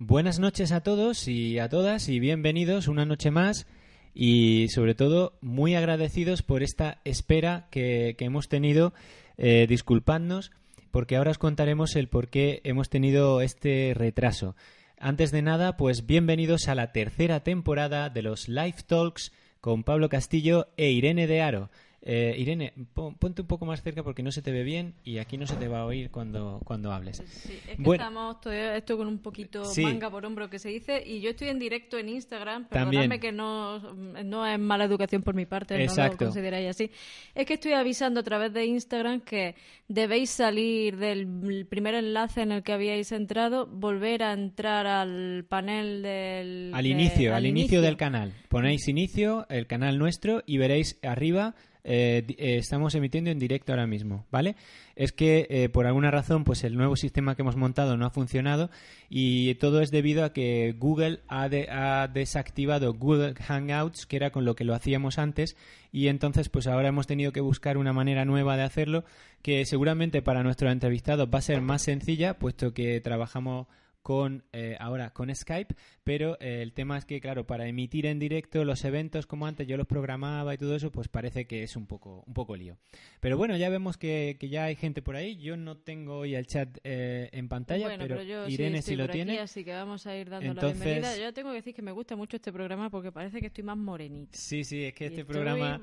Buenas noches a todos y a todas y bienvenidos una noche más y sobre todo muy agradecidos por esta espera que, que hemos tenido. Eh, disculpadnos porque ahora os contaremos el por qué hemos tenido este retraso. Antes de nada, pues bienvenidos a la tercera temporada de los Live Talks con Pablo Castillo e Irene de Aro. Eh, Irene, ponte un poco más cerca porque no se te ve bien y aquí no se te va a oír cuando, cuando hables. Sí, es que estamos todavía esto con un poquito manga por hombro que se dice y yo estoy en directo en Instagram, perdonadme que no, no es mala educación por mi parte, no lo consideráis así. Es que estoy avisando a través de Instagram que debéis salir del primer enlace en el que habíais entrado, volver a entrar al panel del... Al inicio, al, inicio del canal. Ponéis inicio, el canal nuestro y veréis arriba eh, eh, estamos emitiendo en directo ahora mismo, ¿vale? Es que eh, por alguna razón, pues el nuevo sistema que hemos montado no ha funcionado y todo es debido a que Google ha, ha desactivado Google Hangouts, que era con lo que lo hacíamos antes, y entonces, pues ahora hemos tenido que buscar una manera nueva de hacerlo, que seguramente para nuestros entrevistados va a ser más sencilla, puesto que trabajamos con eh, ahora con Skype, pero eh, el tema es que, claro, para emitir en directo los eventos como antes yo los programaba y todo eso, pues parece que es un poco, un poco lío. Pero bueno, ya vemos que, ya hay gente por ahí. Yo no tengo hoy el chat eh, en pantalla, pero, Irene sí, lo tiene. así que vamos a ir dando la bienvenida. Yo tengo que decir que me gusta mucho este programa porque parece que estoy más morenita. Sí, sí, es que este programa...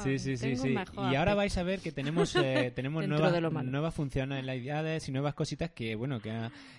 sí, sí, sí, sí. Y ahora vais a ver que tenemos, tenemos nuevas, nuevas funcionalidades y nuevas cositas que, bueno, que,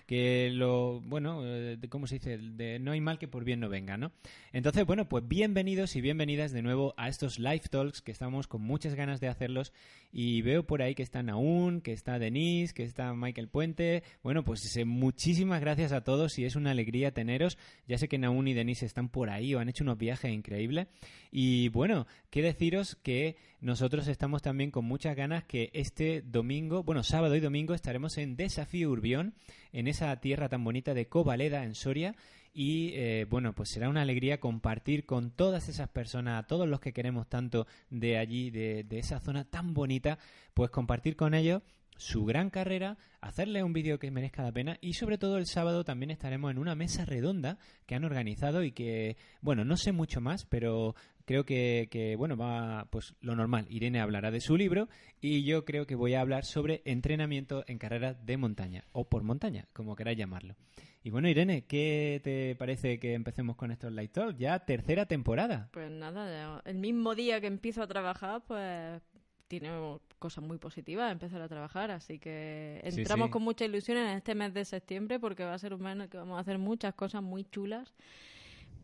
que lo bueno, eh, ¿cómo se dice? De no hay mal que por bien no venga, ¿no? Entonces, bueno, pues bienvenidos y bienvenidas de nuevo a estos live talks que estamos con muchas ganas de hacerlos y veo por ahí que está Naún, que está Denise, que está Michael Puente. Bueno, pues muchísimas gracias a todos y es una alegría teneros. Ya sé que Naún y Denise están por ahí o han hecho unos viajes increíbles. Y bueno, qué deciros que nosotros estamos también con muchas ganas que este domingo, bueno, sábado y domingo estaremos en Desafío Urbión, en esa tierra tan bonita de Covaleda, en Soria. Y eh, bueno, pues será una alegría compartir con todas esas personas, a todos los que queremos tanto de allí, de, de esa zona tan bonita, pues compartir con ellos su gran carrera, hacerle un vídeo que merezca la pena y sobre todo el sábado también estaremos en una mesa redonda que han organizado y que, bueno, no sé mucho más, pero creo que, que, bueno, va pues lo normal. Irene hablará de su libro y yo creo que voy a hablar sobre entrenamiento en carreras de montaña o por montaña, como queráis llamarlo. Y bueno, Irene, ¿qué te parece que empecemos con estos Light Talk? Ya tercera temporada. Pues nada, el mismo día que empiezo a trabajar, pues tiene cosas muy positivas empezar a trabajar, así que entramos con mucha ilusión en este mes de septiembre porque va a ser un mes en el que vamos a hacer muchas cosas muy chulas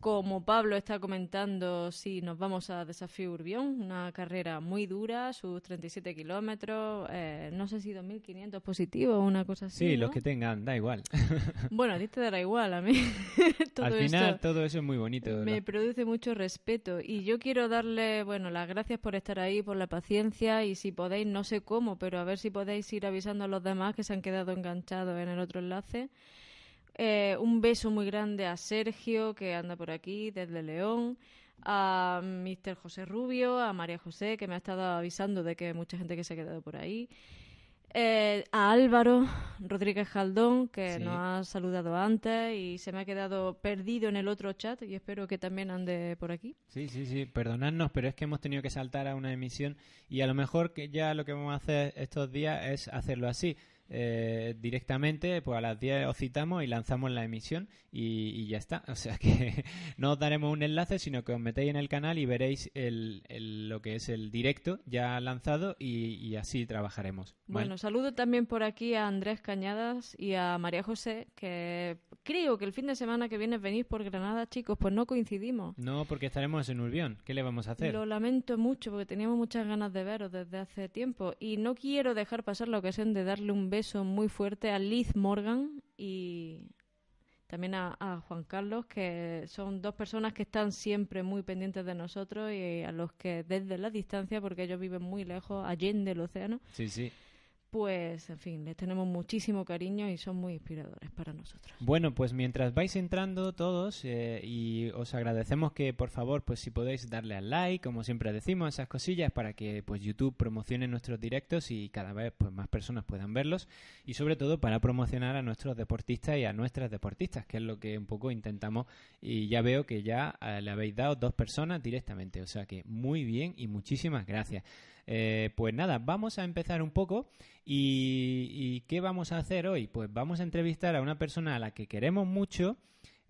como Pablo está comentando, sí, nos vamos a Desafío Urbión, una carrera muy dura, sus 37 kilómetros, eh, no sé si 2.500 positivos o una cosa así. Sí, los que tengan, da igual. bueno, a ti te dará igual, a mí. Al final todo eso es muy bonito. Me produce mucho respeto y yo quiero darle, bueno, las gracias por estar ahí, por la paciencia y si podéis, no sé cómo, pero a ver si podéis ir avisando a los demás que se han quedado enganchados en el otro enlace. Eh, un beso muy grande a Sergio, que anda por aquí desde León, a Mr. José Rubio, a María José, que me ha estado avisando de que hay mucha gente que se ha quedado por ahí. Eh, a Álvaro Rodríguez Jaldón, que nos ha saludado antes y se me ha quedado perdido en el otro chat y espero que también ande por aquí. Sí, sí, sí, perdonadnos, pero es que hemos tenido que saltar a una emisión y a lo mejor que ya lo que vamos a hacer estos días es hacerlo así. Eh, directamente, pues a las 10 os citamos y lanzamos la emisión y, ya está. O sea que no os daremos un enlace, sino que os metéis en el canal y veréis el, lo que es el directo ya lanzado y, así trabajaremos. Bueno, saludo también por aquí a Andrés Cañadas y a María José, que creo que el fin de semana que viene venís por Granada, chicos, pues no coincidimos. No, porque estaremos en Urbión. ¿Qué le vamos a hacer? Lo lamento mucho porque teníamos muchas ganas de veros desde hace tiempo y no quiero dejar pasar la ocasión de darle un beso muy fuerte a Liz Morgan y también a, Juan Carlos, que son dos personas que están siempre muy pendientes de nosotros y a los que desde la distancia, porque ellos viven muy lejos, allende el océano, sí, sí. Pues, en fin, les tenemos muchísimo cariño y son muy inspiradores para nosotros. Bueno, pues mientras vais entrando todos eh, y os agradecemos que, por favor, pues si podéis darle al like, como siempre decimos, esas cosillas para que pues YouTube promocione nuestros directos y cada vez pues más personas puedan verlos y sobre todo para promocionar a nuestros deportistas y a nuestras deportistas, que es lo que un poco intentamos y ya veo que ya eh, le habéis dado dos personas directamente, o sea que muy bien y muchísimas gracias. Eh, pues nada, vamos a empezar un poco y, ¿qué vamos a hacer hoy? Pues vamos a entrevistar a una persona a la que queremos mucho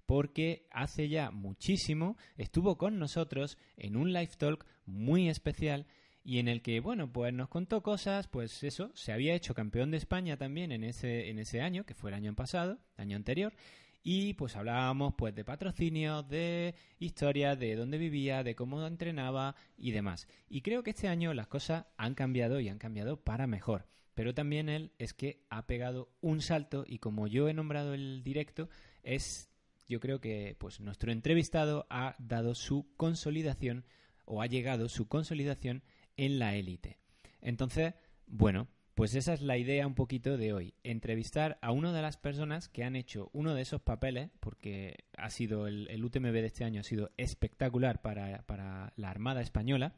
porque hace ya muchísimo estuvo con nosotros en un live talk muy especial y en el que, bueno, pues nos contó cosas, pues eso, se había hecho campeón de España también en ese, en ese año, que fue el año pasado, año anterior, y pues hablábamos pues de patrocinio, de historia, de dónde vivía, de cómo entrenaba y demás. Y creo que este año las cosas han cambiado y han cambiado para mejor. Pero también él es que ha pegado un salto y como yo he nombrado el directo, es yo creo que pues nuestro entrevistado ha dado su consolidación o ha llegado su consolidación en la élite. Entonces, bueno, pues esa es la idea un poquito de hoy, entrevistar a una de las personas que han hecho uno de esos papeles, porque ha sido el, UTMB de este año ha sido espectacular para, para, la Armada Española,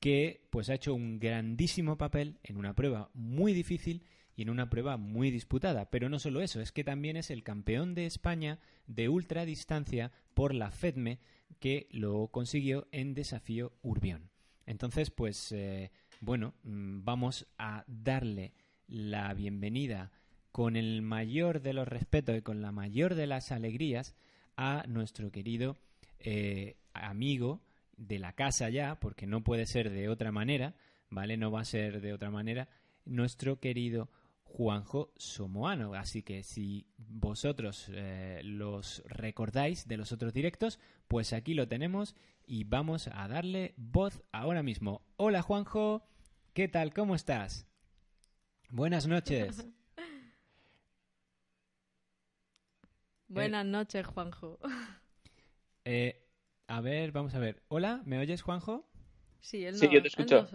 que pues ha hecho un grandísimo papel en una prueba muy difícil y en una prueba muy disputada. Pero no solo eso, es que también es el campeón de España de ultradistancia por la FEDME, que lo consiguió en desafío Urbión. Entonces, pues... Eh, bueno, mm, vamos a darle la bienvenida con el mayor de los respetos y con la mayor de las alegrías a nuestro querido eh, amigo de la casa ya, porque no puede ser de otra manera, ¿vale? No va a ser de otra manera, nuestro querido Juanjo Somoano. Así que si vosotros eh, los recordáis de los otros directos, pues aquí lo tenemos y vamos a darle voz ahora mismo. Hola Juanjo, ¿qué tal? ¿Cómo estás? Buenas noches. Buenas noches, Juanjo. Eh, a ver, vamos a ver. Hola, ¿me oyes, Juanjo? Sí, él sí, yo te escucho.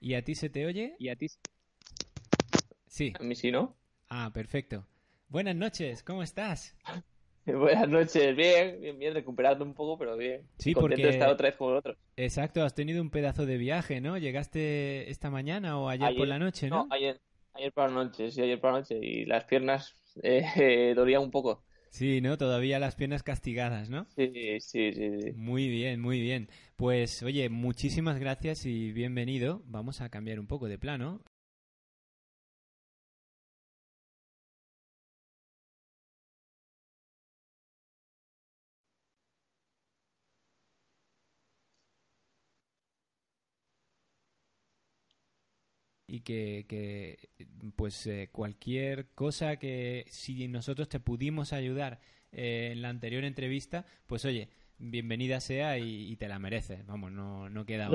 ¿Y a ti se te oye? ¿Y a ti? Sí. A mí sí, ¿no? Ah, perfecto. Buenas noches, ¿cómo estás? Buenas noches, bien, bien, bien, recuperando un poco, pero bien. Sí, Contento porque... estar otra vez con otro. Exacto, has tenido un pedazo de viaje, ¿no? ¿Llegaste esta mañana o ayer, por la noche, no? No, ayer, ayer por la noche, sí, ayer por la noche. Y las piernas eh, dolían un poco. Sí, ¿no? Todavía las piernas castigadas, ¿no? Sí, sí, sí, sí. Muy bien, muy bien. Pues, oye, muchísimas gracias y bienvenido. Vamos a cambiar un poco de plano. Y que, pues eh, cualquier cosa que si nosotros te pudimos ayudar eh, en la anterior entrevista, pues oye, bienvenida sea y, te la mereces, vamos, no, no queda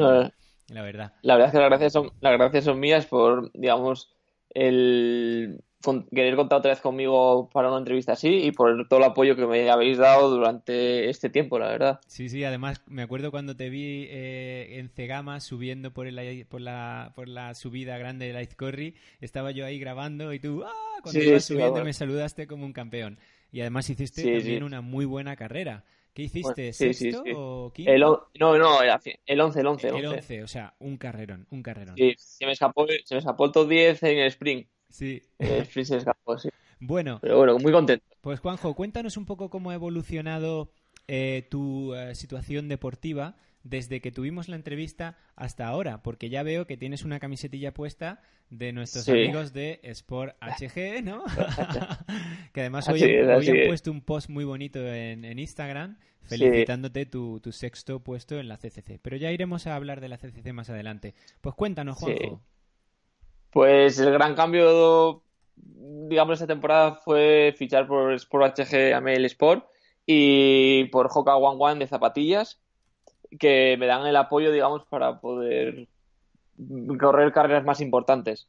la verdad. La verdad es que las gracias son, las gracias son mías por, digamos, el querer contar otra vez conmigo para una entrevista así y por todo el apoyo que me habéis dado durante este tiempo, la verdad. Sí, sí, además me acuerdo cuando te vi eh, en Cegama subiendo por, el, por, la, por la subida grande de Light Corry, estaba yo ahí grabando y tú, ¡ah! Cuando ibas subiendo me saludaste como un campeón. Y además hiciste también una muy buena carrera. ¿Qué hiciste? ¿Sexto o quinto? El no, no, el 11, el 11. El 11, o sea, un carrerón, un carrerón. Sí, se me escapó, se me escapó el top 10 en el sprint. Sí. Escapó, sí. Bueno. Pero bueno, muy contento. Pues Juanjo, cuéntanos un poco cómo ha evolucionado eh, tu eh, situación deportiva desde que tuvimos la entrevista hasta ahora, porque ya veo que tienes una camisetilla puesta de nuestros amigos de Sport HG, ¿no? que además hoy, han puesto un post muy bonito en, Instagram felicitándote tu, tu, sexto puesto en la CCC. Pero ya iremos a hablar de la CCC más adelante. Pues cuéntanos, Juanjo. Pues el gran cambio, digamos, esta temporada fue fichar por Sport HG Amel Sport y por Hoka One One de zapatillas, que me dan el apoyo, digamos, para poder correr carreras más importantes.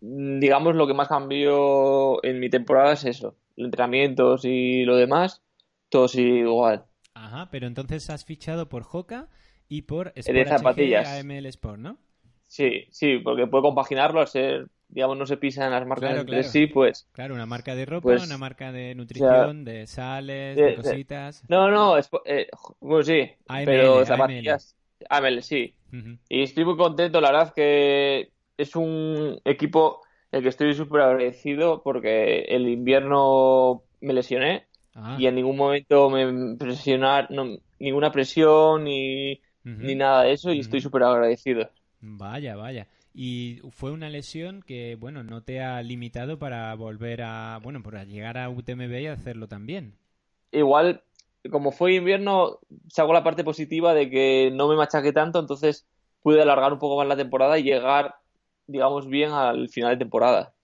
Digamos, lo que más cambió en mi temporada es eso, entrenamientos y lo demás, todo sigue igual. Ajá, pero entonces has fichado por Hoka y por Sport HG AML Sport, ¿no? Sí, sí, porque puede compaginarlo al ser digamos, no se pisan las marcas entre sí, pues... Claro, una marca de ropa, pues, una marca de nutrición, de sales, de, cositas... no, no, eh, bueno, sí, pero zapatillas... AML, sí. Y estoy muy contento, la verdad que es un equipo el que estoy súper agradecido porque el invierno me lesioné ah. y en ningún momento me presionaron, ninguna presión ni, ni nada de eso y estoy súper agradecido. Vaya, vaya. Y fue una lesión que, bueno, no te ha limitado para volver a, bueno, para llegar a UTMB y hacerlo también. Igual, como fue invierno, hago la parte positiva de que no me machaqué tanto, entonces pude alargar un poco más la temporada y llegar, digamos, bien al final de temporada.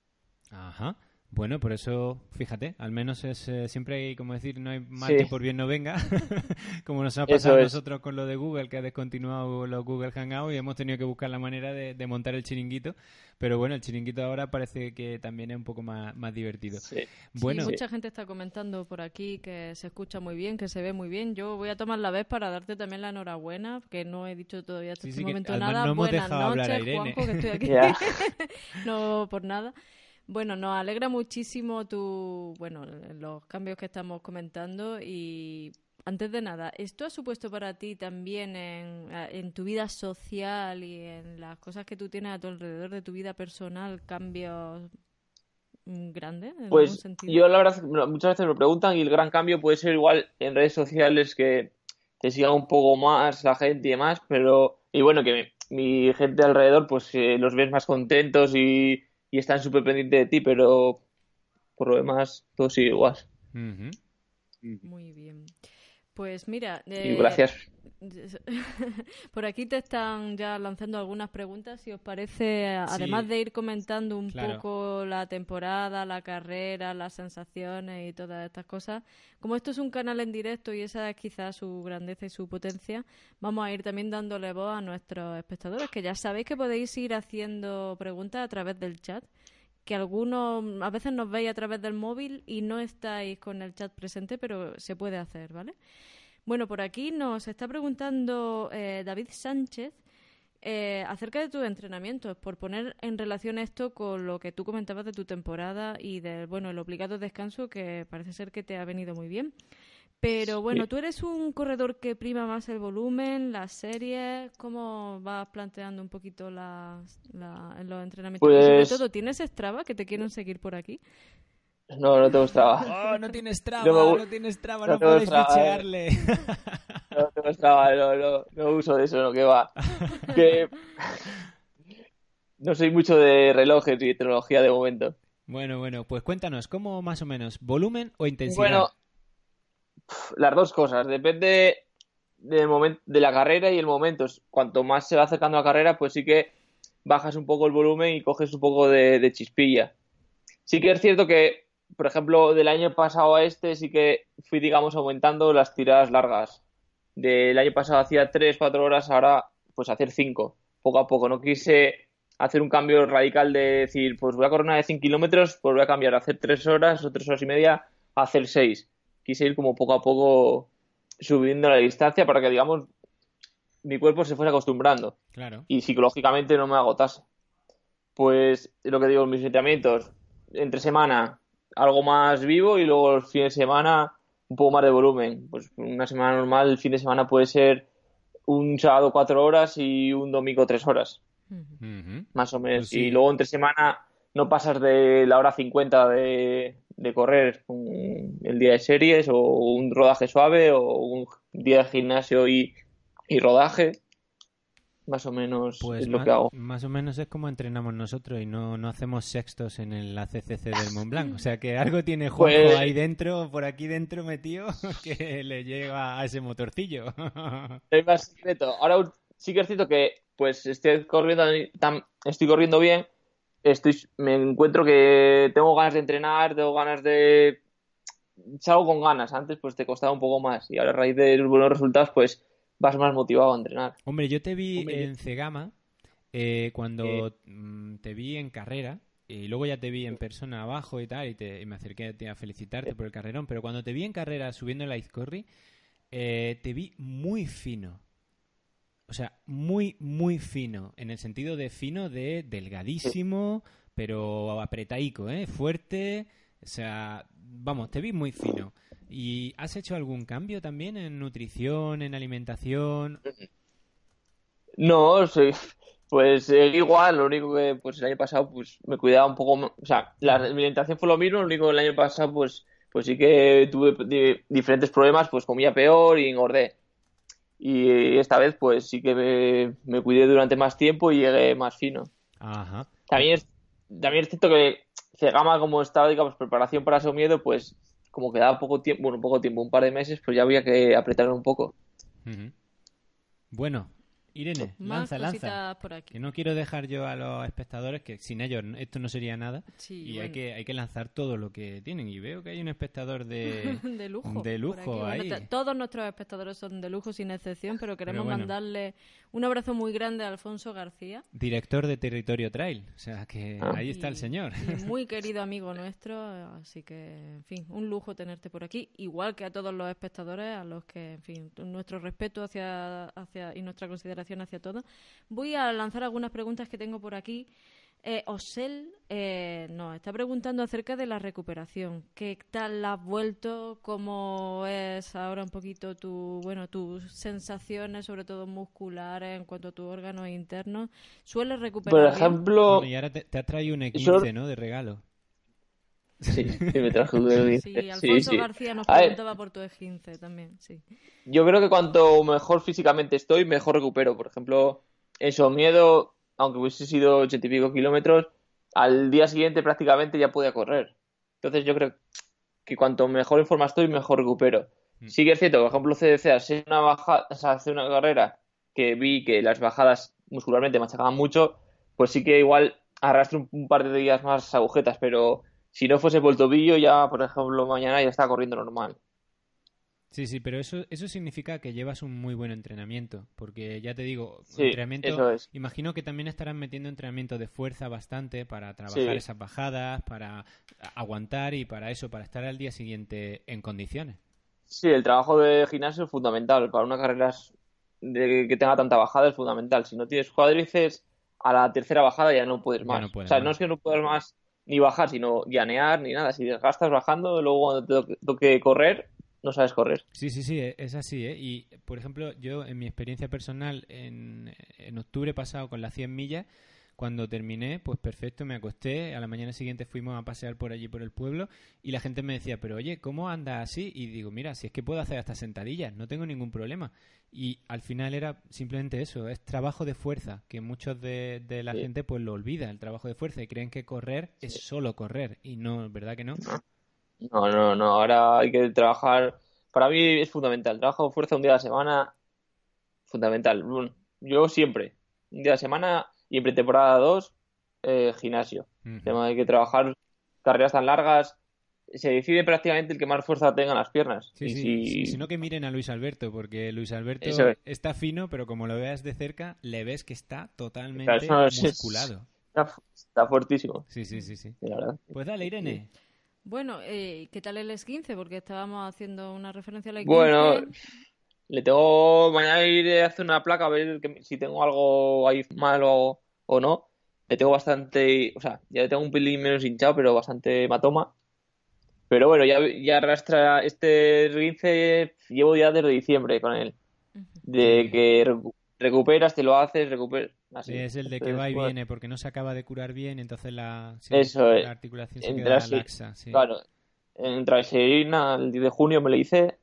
Ajá. Bueno, por eso, fíjate, al menos es eh, siempre hay, como decir, no hay mal que por bien no venga, como nos ha pasado a nosotros con lo de Google, que ha descontinuado los Google Hangouts y hemos tenido que buscar la manera de, montar el chiringuito, pero bueno, el chiringuito ahora parece que también es un poco más, más divertido. Bueno, mucha gente está comentando por aquí que se escucha muy bien, que se ve muy bien. Yo voy a tomar la vez para darte también la enhorabuena, que no he dicho todavía hasta este momento nada. No Buenas noches, Juanjo, que estoy aquí. no por nada. Bueno, nos alegra muchísimo tu, bueno, los cambios que estamos comentando y antes de nada, ¿esto ha supuesto para ti también en, tu vida social y en las cosas que tú tienes a tu alrededor de tu vida personal cambios grandes? pues yo la verdad muchas veces me preguntan y el gran cambio puede ser igual en redes sociales que te siga un poco más la gente y demás, pero y bueno que mi, gente alrededor pues eh, los ves más contentos y y están súper pendientes de ti, pero por lo demás todo sigue igual. Muy bien. Pues mira, eh, gracias. Por aquí te están ya lanzando algunas preguntas, si os parece, además de ir comentando un poco la temporada, la carrera, las sensaciones y todas estas cosas. Como esto es un canal en directo y esa es quizás su grandeza y su potencia, vamos a ir también dándole voz a nuestros espectadores, que ya sabéis que podéis ir haciendo preguntas a través del chat que algunos a veces nos veis a través del móvil y no estáis con el chat presente, pero se puede hacer, ¿vale? Bueno, por aquí nos está preguntando eh, David Sánchez eh, acerca de tus entrenamientos, por poner en relación esto con lo que tú comentabas de tu temporada y del bueno el obligado descanso que parece ser que te ha venido muy bien. Pero bueno, tú eres un corredor que prima más el volumen, las series. ¿Cómo vas planteando un poquito las, los entrenamientos? sobre pues todo, ¿tienes Strava que te quieren seguir por aquí? No, no tengo Strava. Oh, no tienes traba, no, no tienes traba, no, puedes fichearle. Eh. No tengo Strava, no, no, no uso de eso, no, que va. Que... No soy mucho de relojes y tecnología de momento. Bueno, bueno, pues cuéntanos, ¿cómo más o menos? ¿Volumen o intensidad? Bueno, las dos cosas. Depende del momento, de la carrera y el momento. Cuanto más se va acercando a la carrera, pues sí que bajas un poco el volumen y coges un poco de chispilla. Sí que es cierto que por ejemplo, del año pasado a este sí que fui, digamos, aumentando las tiradas largas. Del año pasado hacía 3, 4 horas, ahora pues hacer 5, poco a poco. No quise hacer un cambio radical de decir, pues voy a correr una de 100 kilómetros, pues voy a cambiar a hacer 3 horas o 3 horas y media a hacer 6. Quise ir como poco a poco subiendo la distancia para que, digamos, mi cuerpo se fuese acostumbrando. Claro. Y psicológicamente no me agotase. Pues lo que digo, mis entrenamientos, entre semana, algo más vivo y luego el fin de semana un poco más de volumen. Pues una semana normal, el fin de semana puede ser un sábado cuatro horas y un domingo tres horas. Más o menos. Pues y luego entre semana no pasas de la hora 50 de, de correr el día de series o un rodaje suave o un día de gimnasio y, y rodaje más o menos pues es lo que hago. Más o menos es como entrenamos nosotros y no, no hacemos sextos en el ACCC del Mont Blanc. O sea que algo tiene juego pues ahí dentro, por aquí dentro metido, que le lleva a ese motorcillo. Es más secreto. Ahora sí que es cierto que pues estoy corriendo, estoy corriendo bien, estoy, me encuentro que tengo ganas de entrenar, tengo ganas de... Salgo con ganas, antes pues te costaba un poco más y ahora a raíz de los buenos resultados pues vas más motivado a entrenar. Hombre, yo te vi en Cegama eh, cuando mm, te vi en carrera y luego ya te vi en persona abajo y tal y, te, me acerqué a felicitarte por el carrerón, pero cuando te vi en carrera subiendo el Izcorri, eh, te vi muy fino. O sea, muy, muy fino. En el sentido de fino de delgadísimo, pero apretaico, ¿eh? Fuerte, o sea, vamos, te vi muy fino. ¿Y has hecho algún cambio también en nutrición, en alimentación? No, sí, pues eh, igual, lo único que pues el año pasado pues me cuidaba un poco, o sea, la alimentación fue lo mismo, lo único que el año pasado pues pues sí que tuve diferentes problemas, pues comía peor y engordé. Y esta vez pues sí que me, me cuidé durante más tiempo y llegué más fino. Ajá. También es, también es cierto que Cegama como estaba, digamos, preparación para su miedo, pues como quedaba poco tiempo, bueno, poco tiempo, un par de meses, pues ya había que apretar un poco. Bueno, Irene, lanza, lanza. Que no quiero dejar yo a los espectadores que sin ellos esto no sería nada. y hay, que, hay que lanzar todo lo que tienen. Y veo que hay un espectador de, de lujo. De lujo ahí. todos nuestros espectadores son de lujo sin excepción, pero queremos mandarle un abrazo muy grande a Alfonso García. Director de Territorio Trail. O sea que ah. ahí está el señor. muy querido amigo nuestro. Así que, en fin, un lujo tenerte por aquí. Igual que a todos los espectadores, a los que, en fin, nuestro respeto hacia, hacia y nuestra consideración hacia todo. Voy a lanzar algunas preguntas que tengo por aquí. Eh, Osel eh, nos está preguntando acerca de la recuperación. ¿Qué tal la has vuelto? ¿Cómo es ahora un poquito tu, bueno, tus sensaciones, sobre todo musculares, en cuanto a tus órganos internos? ¿Sueles recuperar? Por ejemplo. y ahora te, te ha traído un E15, ¿no? De regalo. Sí, me trajo un E15. Sí, Alfonso García nos preguntaba por tu E15 también, sí. Yo creo que cuanto mejor físicamente estoy, mejor recupero. Por ejemplo, en miedo, aunque hubiese sido ochenta y pico kilómetros, al día siguiente prácticamente ya podía correr. Entonces yo creo que cuanto mejor en forma estoy, mejor recupero. Mm. Sí que es cierto, por ejemplo, CDC, hace una, baja, hace una carrera que vi que las bajadas muscularmente machacaban mucho, pues sí que igual arrastro un par de días más agujetas, pero si no fuese por el tobillo, ya, por ejemplo, mañana ya está corriendo normal. Sí, sí, pero eso, eso significa que llevas un muy buen entrenamiento, porque ya te digo, entrenamiento, imagino que también estarán metiendo entrenamiento de fuerza bastante para trabajar esas bajadas, para aguantar y para eso, para estar al día siguiente en condiciones. Sí, el trabajo de gimnasio es fundamental, para una carrera de que tenga tanta bajada es fundamental. Si no tienes cuádriceps, a la tercera bajada ya no puedes más. o sea, no es que no puedas más ni bajar, sino llanear, ni nada. Si gastas bajando, luego cuando te toque correr, no sabes correr. Sí, sí, sí, es así. ¿eh? Y, por ejemplo, yo en mi experiencia personal, en, en octubre pasado con las 100 millas, cuando terminé, pues perfecto, me acosté, a la mañana siguiente fuimos a pasear por allí por el pueblo y la gente me decía, pero oye, ¿cómo andas así? Y digo, mira, si es que puedo hacer hasta sentadillas, no tengo ningún problema. Y al final era simplemente eso, es trabajo de fuerza, que muchos de, la gente pues lo olvida, el trabajo de fuerza, y creen que correr es solo correr, y no, ¿verdad que no? No, no, no, ahora hay que trabajar, para mí es fundamental, trabajo de fuerza un día a la semana, fundamental. Yo siempre, un día a la semana y en pretemporada 2, eh, gimnasio. Hay que trabajar carreras tan largas. Se decide prácticamente el que más fuerza tenga en las piernas. Sí, sí. Si... no, que miren a Luis Alberto, porque Luis Alberto está fino, pero como lo veas de cerca, le ves que está totalmente musculado. Está, fuertísimo. Sí, sí, sí. sí. Pues dale, Irene. Bueno, eh, ¿qué tal el S15? Porque estábamos haciendo una referencia a la 15 Bueno, le tengo. Mañana iré a hacer una placa a ver si tengo algo ahí malo o no. Le tengo bastante. O sea, ya le tengo un pelín menos hinchado, pero bastante hematoma. Pero bueno, ya, ya arrastra este 15. Llevo ya desde diciembre con él. De que recuperas, te lo haces, recuperas. Así. es el de que va y viene porque no se acaba de curar bien, entonces la, Eso la articulación se queda laxa. Claro, en Traserina el 10 de junio me lo hice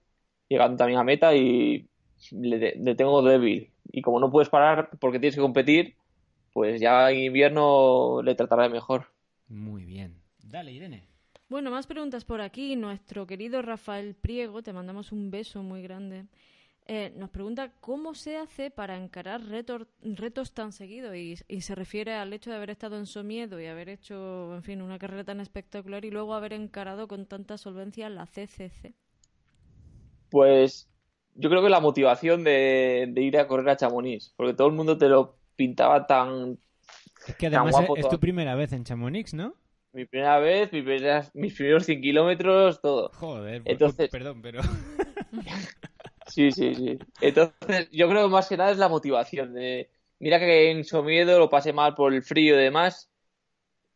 llegando también a meta y le, tengo débil. Y como no puedes parar porque tienes que competir, pues ya en invierno le trataré mejor. Muy bien. Dale, Irene. Bueno, más preguntas por aquí. Nuestro querido Rafael Priego, te mandamos un beso muy grande. Eh, nos pregunta cómo se hace para encarar retos tan seguidos y, y, se refiere al hecho de haber estado en Somiedo y haber hecho, en fin, una carrera tan espectacular y luego haber encarado con tanta solvencia la CCC. Pues yo creo que la motivación de, ir a correr a Chamonix, porque todo el mundo te lo pintaba tan. Es que además es, tu primera vez en Chamonix, ¿no? Mi primera vez, mis, primeros 100 kilómetros, todo. Joder, pues, Entonces... perdón, pero. sí, sí, sí. Entonces, yo creo que más que nada es la motivación. De... Mira que en Somiedo lo pasé mal por el frío y demás,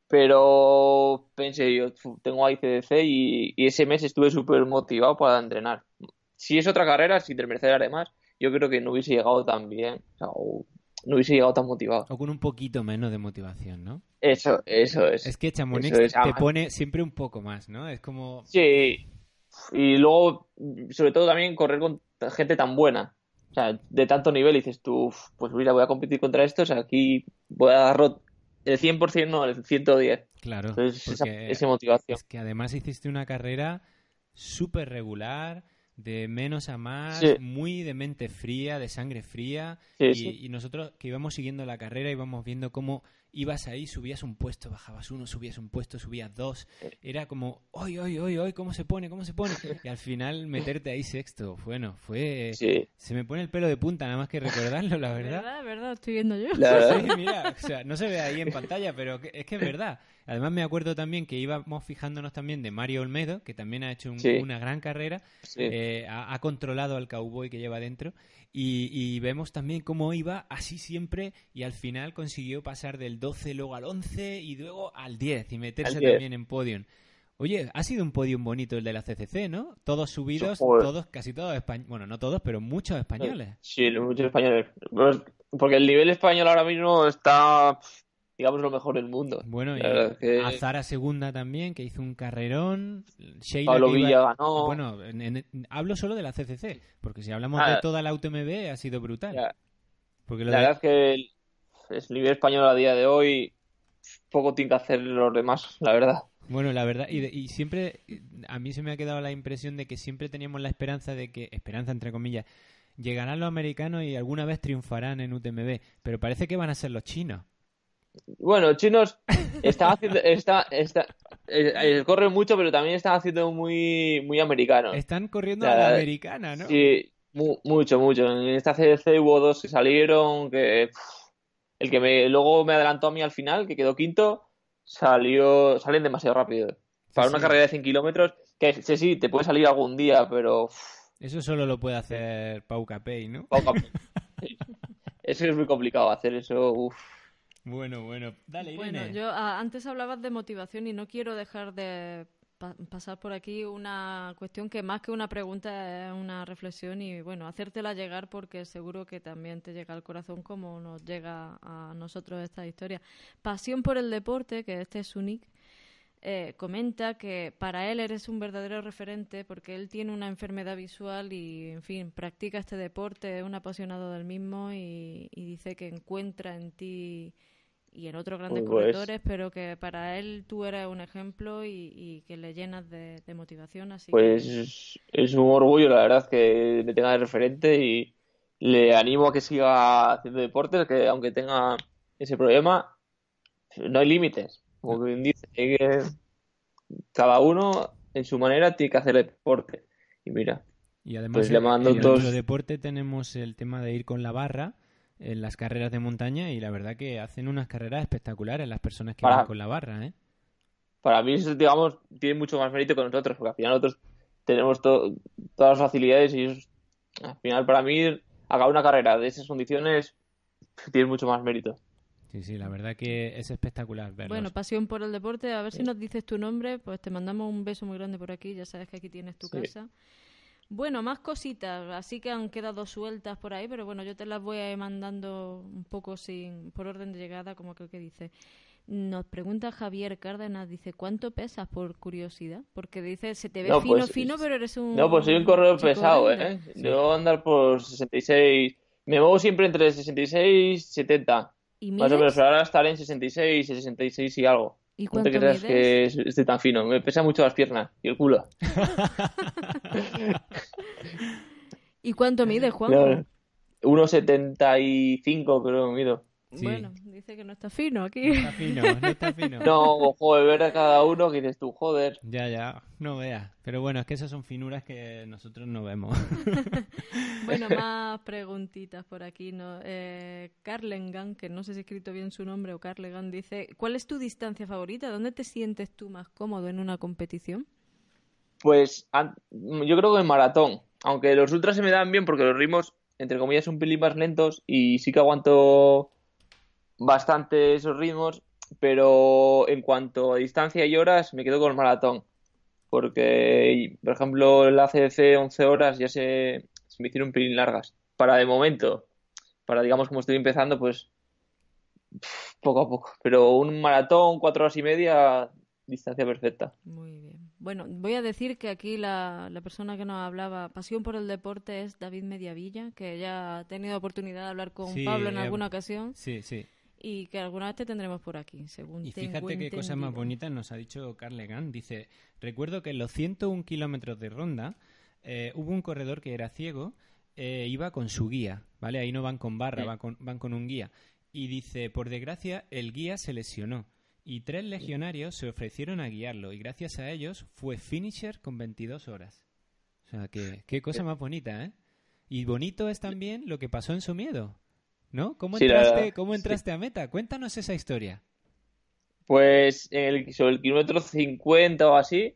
Pero pensé yo, tengo ICDC y, y ese mes estuve súper motivado para entrenar. Si es otra carrera, sin Mercedes además, yo creo que no hubiese llegado tan bien. O no hubiese llegado tan motivado. O con un poquito menos de motivación, ¿no? Eso, eso es. Es que Chamonix te pone siempre un poco más, ¿no? Es como... Sí, y luego, sobre todo también correr con gente tan buena. O sea, de tanto nivel, dices tú, pues mira, voy a competir contra estos, aquí voy a dar el 100%, no, el 110. Claro. Entonces, esa, esa, motivación. Es que además hiciste una carrera súper regular, de menos a más, muy de mente fría, de sangre fría. y, y, nosotros que íbamos siguiendo la carrera íbamos viendo cómo ibas ahí, subías un puesto, bajabas uno, subías un puesto, subías dos. Era como, hoy, hoy, hoy, hoy, ¿cómo se pone? ¿Cómo se pone? Y al final meterte ahí sexto. Bueno, fue... Se me pone el pelo de punta nada más que recordarlo, la verdad. verdad, verdad, estoy viendo yo. Sí, mira, o sea, no se ve ahí en pantalla, pero es que es verdad. Además me acuerdo también que íbamos fijándonos también de Mario Olmedo, que también ha hecho una gran carrera, eh, ha, controlado al cowboy que lleva dentro y, vemos también cómo iba así siempre y al final consiguió pasar del 12 luego al 11 y luego al 10 y meterse también en podium. Oye, ha sido un podium bonito el de la CCC, ¿no? Todos subidos, todos, casi todos españoles. Bueno, no todos, pero muchos españoles. Sí, muchos españoles. Pues, porque el nivel español ahora mismo está digamos, lo mejor del mundo. Bueno, y Azara segunda también, que hizo un carrerón. Sheila Pablo Villa ganó. Bueno, hablo solo de la CCC, porque si hablamos de ah. toda la UTMB ha sido brutal. Porque la verdad es que el, nivel español a día de hoy poco tiene que hacer los demás, la verdad. Bueno, la verdad, y, y, siempre, a mí se me ha quedado la impresión de que siempre teníamos la esperanza de que, esperanza entre comillas, llegarán los americanos y alguna vez triunfarán en UTMB, pero parece que van a ser los chinos. Bueno, chinos están haciendo, está, está, eh, eh, corren mucho, pero también están haciendo muy, muy americano. Están corriendo a la americana, ¿no? Sí, mucho, mucho. En esta CDC hubo dos que salieron, que el que me, luego me adelantó a mí al final, que quedó quinto, salió, salen demasiado rápido. Para una carrera de 100 kilómetros, que sí, sí, te puede salir algún día, pero... Eso solo lo puede hacer Pau Capey, ¿no? Pau Capey. Eso es muy complicado hacer eso, uff. Bueno, bueno. Dale. Bueno, yo ah, antes hablabas de motivación y no quiero dejar de pasar por aquí una cuestión que más que una pregunta es una reflexión y bueno, hacértela llegar porque seguro que también te llega al corazón como nos llega a nosotros esta historia. Pasión por el deporte, que este es Unic, eh, comenta que para él eres un verdadero referente porque él tiene una enfermedad visual y, en fin, practica este deporte, es un apasionado del mismo y dice que encuentra en ti y en otros grandes pues, corredores, pero que para él tú eres un ejemplo y, que le llenas de, motivación. Así pues es un orgullo, la verdad, que me tenga de referente y le animo a que siga haciendo deportes, que aunque tenga ese problema, no hay límites. Como bien dice, que cada uno en su manera tiene que hacer deporte. Y mira, y además pues en, el deporte tenemos el tema de ir con la barra en las carreras de montaña y la verdad que hacen unas carreras espectaculares las personas que van con la barra, ¿eh? Para mí, digamos, tiene mucho más mérito que nosotros, porque al final nosotros tenemos todas las facilidades y al final para mí acabar una carrera de esas condiciones tiene mucho más mérito. Sí, sí, la verdad que es espectacular verlos. Bueno, pasión por el deporte. A ver si nos dices tu nombre, pues te mandamos un beso muy grande por aquí. Ya sabes que aquí tienes tu casa. Bueno, más cositas, así que han quedado sueltas por ahí, pero bueno, yo te las voy a ir mandando un poco sin por orden de llegada, como creo que dice. Nos pregunta Javier Cárdenas, dice, ¿cuánto pesas por curiosidad? Porque dice, se te ve fino, pues, fino, pero eres un... No, pues soy un corredor pesado, ¿eh? Debo andar por 66... Me muevo siempre entre 66 y 70. ¿Y Más o menos, ahora estaré en 66, 66 y algo. ¿Y no te creas que esté tan fino. Me pesa mucho las piernas y el culo. ¿Y cuánto mide, Juan? 1,75 creo que mido. Bueno, dice que no está fino aquí. No está fino, no está fino. no, joder, ver a cada uno que dices tú, joder. Ya, ya, no veas. Pero bueno, es que esas son finuras que nosotros no vemos. bueno, más preguntitas por aquí. ¿no? Eh, Carlengan, que no sé si he escrito bien su nombre, o Carlegan, dice, ¿cuál es tu distancia favorita? ¿Dónde te sientes tú más cómodo en una competición? Pues yo creo que en maratón. Aunque los ultras se me dan bien porque los ritmos, entre comillas, son un pelín más lentos y sí que aguanto bastante esos ritmos. pero en cuanto a distancia y horas, me quedo con el maratón. Porque, por ejemplo, el ACDC 11 horas ya se, se me hicieron un pelín largas. Para de momento, para digamos como estoy empezando, pues poco a poco. Pero un maratón, cuatro horas y media, distancia perfecta. Muy bien. Bueno, voy a decir que aquí la, la, persona que nos hablaba, pasión por el deporte, es David Mediavilla, que ya ha tenido oportunidad de hablar con Pablo en alguna ocasión. Sí, sí. Y que alguna vez te tendremos por aquí, según Y fíjate qué cosa más bonita nos ha dicho Carlegan. Dice, recuerdo que en los 101 kilómetros de ronda eh, hubo un corredor que era ciego, eh, iba con su guía, ¿vale? Ahí no van con barra, van, con, van con un guía. Y dice, por desgracia, el guía se lesionó y tres legionarios se ofrecieron a guiarlo y gracias a ellos fue finisher con 22 horas. O sea, que, qué cosa más bonita, ¿eh? Y bonito es también lo que pasó en su miedo, ¿no? ¿Cómo entraste, ¿cómo entraste a meta? Cuéntanos esa historia. Pues el, sobre el kilómetro 50 o así,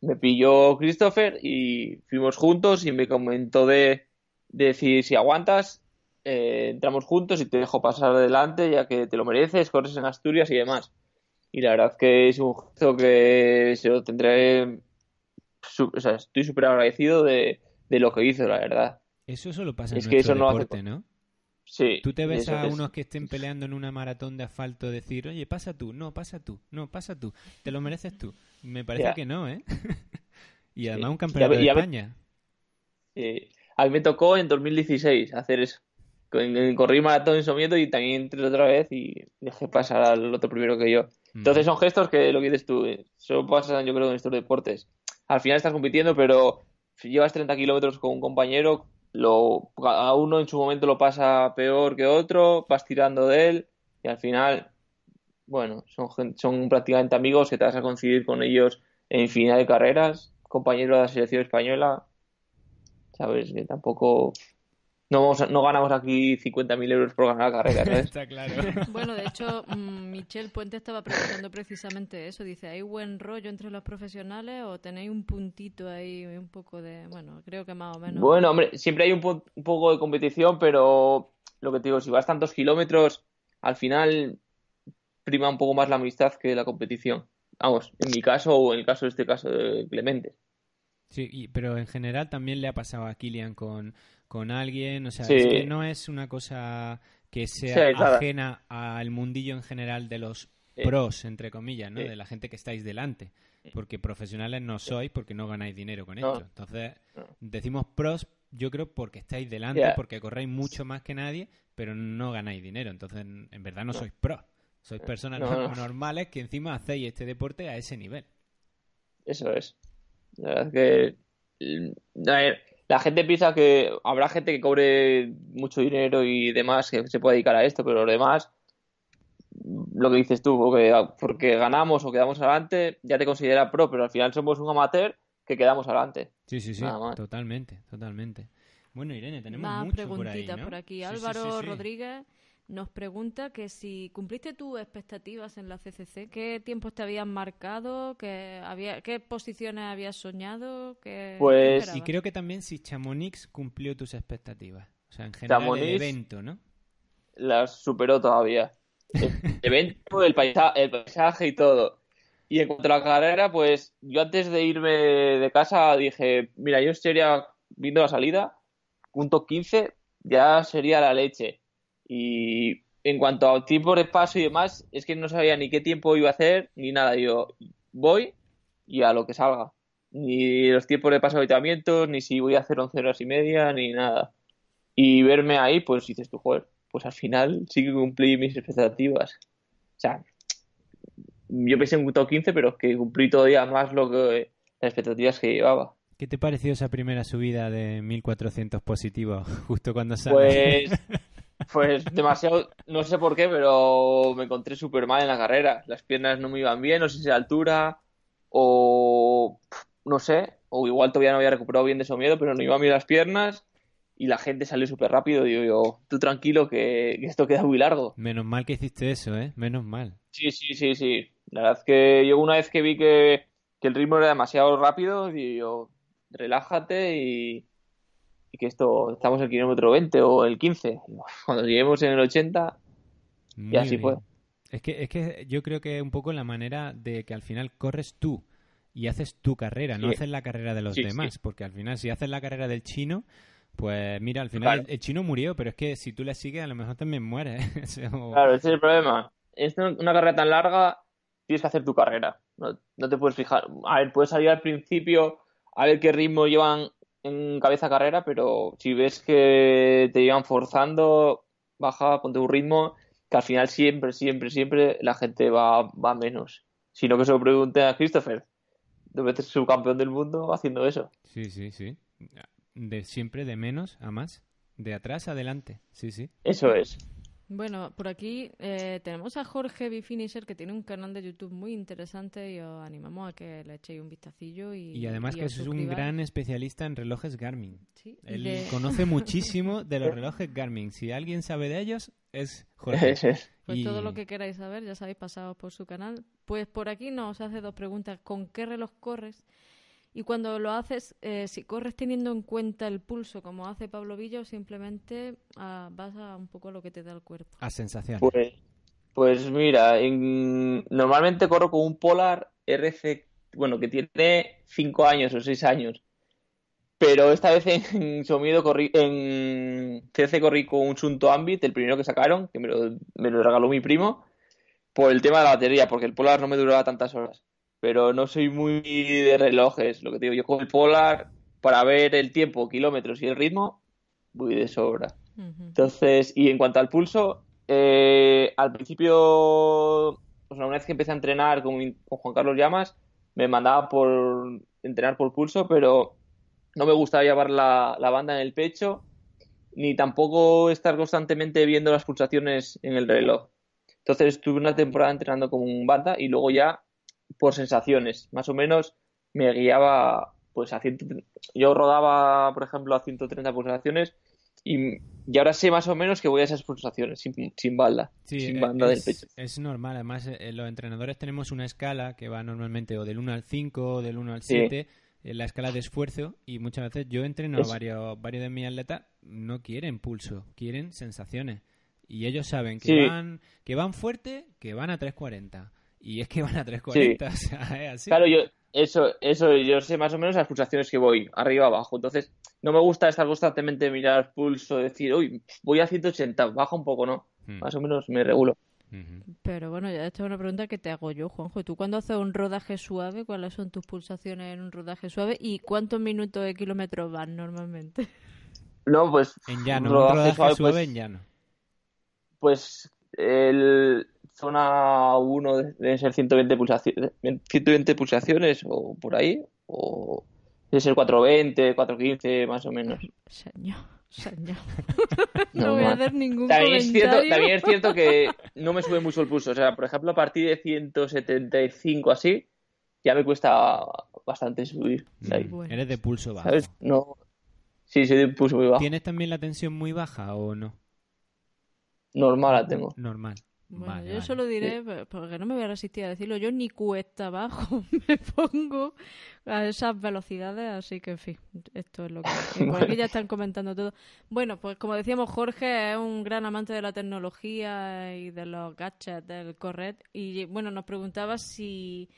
me pilló Christopher y fuimos juntos y me comentó de, decir, si aguantas, eh, entramos juntos y te dejo pasar adelante ya que te lo mereces, corres en Asturias y demás. Y la verdad que es un gesto que se lo tendré. o sea, estoy súper agradecido de, lo que hizo, la verdad. Eso solo pasa en nuestro deporte, ¿no? Sí. Tú te ves a unos que estén peleando en una maratón de asfalto decir, oye, pasa tú, no, pasa tú, no, pasa tú, te lo mereces tú. Me parece que no, ¿eh? y además un campeonato de España. a mí me tocó en 2016 hacer eso corrí maratón en Somieto y también entré otra vez y dejé pasar al otro primero que yo. Mm. Entonces son gestos que lo que dices tú, eh, solo pasan yo creo en estos deportes. Al final estás compitiendo, pero si llevas 30 kilómetros con un compañero, lo, a uno en su momento lo pasa peor que otro, vas tirando de él y al final, bueno, son, son prácticamente amigos que te vas a coincidir con ellos en final de carreras, compañeros de la selección española. Sabes que tampoco no, no ganamos aquí 50.000 euros por ganar la carrera, Está claro. Bueno, de hecho, mm, Michelle Puente estaba preguntando precisamente eso. Dice, ¿hay buen rollo entre los profesionales o tenéis un puntito ahí, un poco de... Bueno, creo que más o menos... Bueno, hombre, siempre hay un, poco de competición, pero lo que te digo, si vas tantos kilómetros, al final prima un poco más la amistad que la competición. Vamos, en mi caso o en el caso de este caso de Clemente. Sí, pero en general también le ha pasado a Kilian con, con alguien, o sea, es que no es una cosa que sea ajena al mundillo en general de los pros, entre comillas, ¿no? De la gente que estáis delante, porque profesionales no sois porque no ganáis dinero con esto. Entonces, decimos pros, yo creo porque estáis delante, porque corréis mucho más que nadie, pero no ganáis dinero. Entonces, en verdad no sois pros. Sois personas normales que encima hacéis este deporte a ese nivel. Eso es. La verdad es que la gente piensa que habrá gente que cobre mucho dinero y demás que se puede dedicar a esto, pero lo demás, lo que dices tú, porque, porque ganamos o quedamos adelante, ya te considera pro, pero al final somos un amateur que quedamos adelante. Sí, sí, sí, totalmente, totalmente. Bueno, Irene, tenemos Más mucho por, ahí, por aquí. Álvaro Rodríguez nos pregunta que si cumpliste tus expectativas en la CCC, ¿qué tiempos te habían marcado? ¿Qué, había, qué posiciones habías soñado? ¿Qué, pues, y creo que también si Chamonix cumplió tus expectativas. O sea, en general el evento, ¿no? Las superó todavía. El evento, el paisaje, el paisaje y todo. Y en cuanto a la carrera, pues yo antes de irme de casa dije, mira, yo sería, viendo la salida, punto 15, ya sería la leche y en cuanto a tiempo de paso y demás, es que no sabía ni qué tiempo iba a hacer ni nada. Yo voy y a lo que salga. Ni los tiempos de paso de habitamientos, ni si voy a hacer 11 horas y media, ni nada. Y verme ahí, pues dices tú, joder, pues al final sí que cumplí mis expectativas. O sea, yo pensé en un top 15, pero es que cumplí todavía más lo que las expectativas que llevaba. ¿Qué te pareció esa primera subida de 1400 positivos justo cuando sales? Pues Pues demasiado, no sé por qué, pero me encontré súper mal en la carrera. Las piernas no me iban bien, no sé si es altura o no sé, o igual todavía no había recuperado bien de ese miedo, pero no iban bien las piernas y la gente salió súper rápido. Digo yo, tú tranquilo que, esto queda muy largo. Menos mal que hiciste eso, ¿eh? Menos mal. Sí, sí, sí, sí. La verdad es que yo una vez que vi que, que el ritmo era demasiado rápido, digo yo, relájate y que esto estamos en el kilómetro 20 o el 15. Cuando lleguemos en el 80, y así fue. Es que, es que yo creo que es un poco la manera de que al final corres tú y haces tu carrera, no haces la carrera de los demás, porque al final si haces la carrera del chino, pues mira, al final el, chino murió, pero es que si tú le sigues a lo mejor también muere. Claro, ese es el problema. Es una carrera tan larga, tienes que hacer tu carrera. No, no, te puedes fijar. A ver, puedes salir al principio a ver qué ritmo llevan en cabeza carrera, pero si ves que te llevan forzando, baja, ponte un ritmo, que al final siempre, siempre, siempre la gente va, va menos. Sino que se lo pregunte a Christopher. Dos veces subcampeón del mundo haciendo eso. Sí, sí, sí. De siempre de menos a más. De atrás a adelante. Sí, sí. Eso es. Bueno, por aquí eh, tenemos a Jorge Bifinisher que tiene un canal de YouTube muy interesante y os animamos a que le echéis un vistacillo. Y, y además que es un gran especialista en relojes Garmin. ¿Sí? Él conoce muchísimo de los relojes Garmin. Si alguien sabe de ellos, es Jorge. pues todo lo que queráis saber, ya sabéis, pasado por su canal. Pues por aquí nos hace dos preguntas. ¿Con qué reloj corres? Y cuando lo haces, eh, si corres teniendo en cuenta el pulso, como hace Pablo Villa, o simplemente ah, vas a un poco a lo que te da el cuerpo. A sensación. Pues, pues mira, normalmente corro con un Polar RC, bueno, que tiene 5 años o 6 años. Pero esta vez en Somido corrí, en CC corrí con un Sunto Ambit, el primero que sacaron, que me lo, me lo regaló mi primo, por el tema de la batería, porque el Polar no me duraba tantas horas pero no soy muy de relojes. Lo que te digo, yo con el Polar, para ver el tiempo, kilómetros y el ritmo, voy de sobra. Entonces, y en cuanto al pulso, eh, al principio, o una vez que empecé a entrenar con, Juan Carlos Llamas, me mandaba por entrenar por pulso, pero no me gustaba llevar la, la banda en el pecho, ni tampoco estar constantemente viendo las pulsaciones en el reloj. Entonces estuve una temporada entrenando con banda y luego ya por sensaciones. Más o menos me guiaba pues a yo rodaba, por ejemplo, a 130 pulsaciones y, y, ahora sé más o menos que voy a esas pulsaciones sin, sin balda, sin eh, banda es, del pecho. Es normal, además eh, los entrenadores tenemos una escala que va normalmente o del 1 al 5 o del 1 al 7, en la escala de esfuerzo y muchas veces yo entreno a varios, varios de mis atletas, no quieren pulso, quieren sensaciones. Y ellos saben que van que van fuerte, que van a 340 y es que van a 340, o sea, es así. Claro, yo, eso, eso, yo sé más o menos las pulsaciones que voy, arriba, abajo. Entonces, no me gusta estar constantemente mirar el pulso, decir, uy, voy a 180, baja un poco, ¿no? Hmm. Más o menos me regulo. Pero bueno, ya esta es una pregunta que te hago yo, Juanjo. ¿Tú cuando haces un rodaje suave, cuáles son tus pulsaciones en un rodaje suave y cuántos minutos de kilómetros van normalmente? No, pues. En llano, un rodaje, suave, pues en llano. Pues el, zona 1 deben ser 120 pulsaciones, 120 pulsaciones o por ahí, o debe ser 420, 415 más o menos. Señor, señor. no, voy a hacer ningún también Es cierto, también es cierto que no me sube mucho el pulso. O sea, por ejemplo, a partir de 175 así, ya me cuesta bastante subir. Mm, eres de pulso bajo. ¿Sabes? No. Sí, soy de pulso muy bajo. ¿Tienes también la tensión muy baja o no? Normal la tengo. Normal. Bueno, yo solo diré, porque no me voy a resistir a decirlo, yo ni cuesta abajo me pongo a esas velocidades, así que en fin, esto es lo que... Por aquí ya están comentando todo. Bueno, pues como decíamos, Jorge es un gran amante de la tecnología y de los gadgets del Corret, y bueno, nos preguntaba si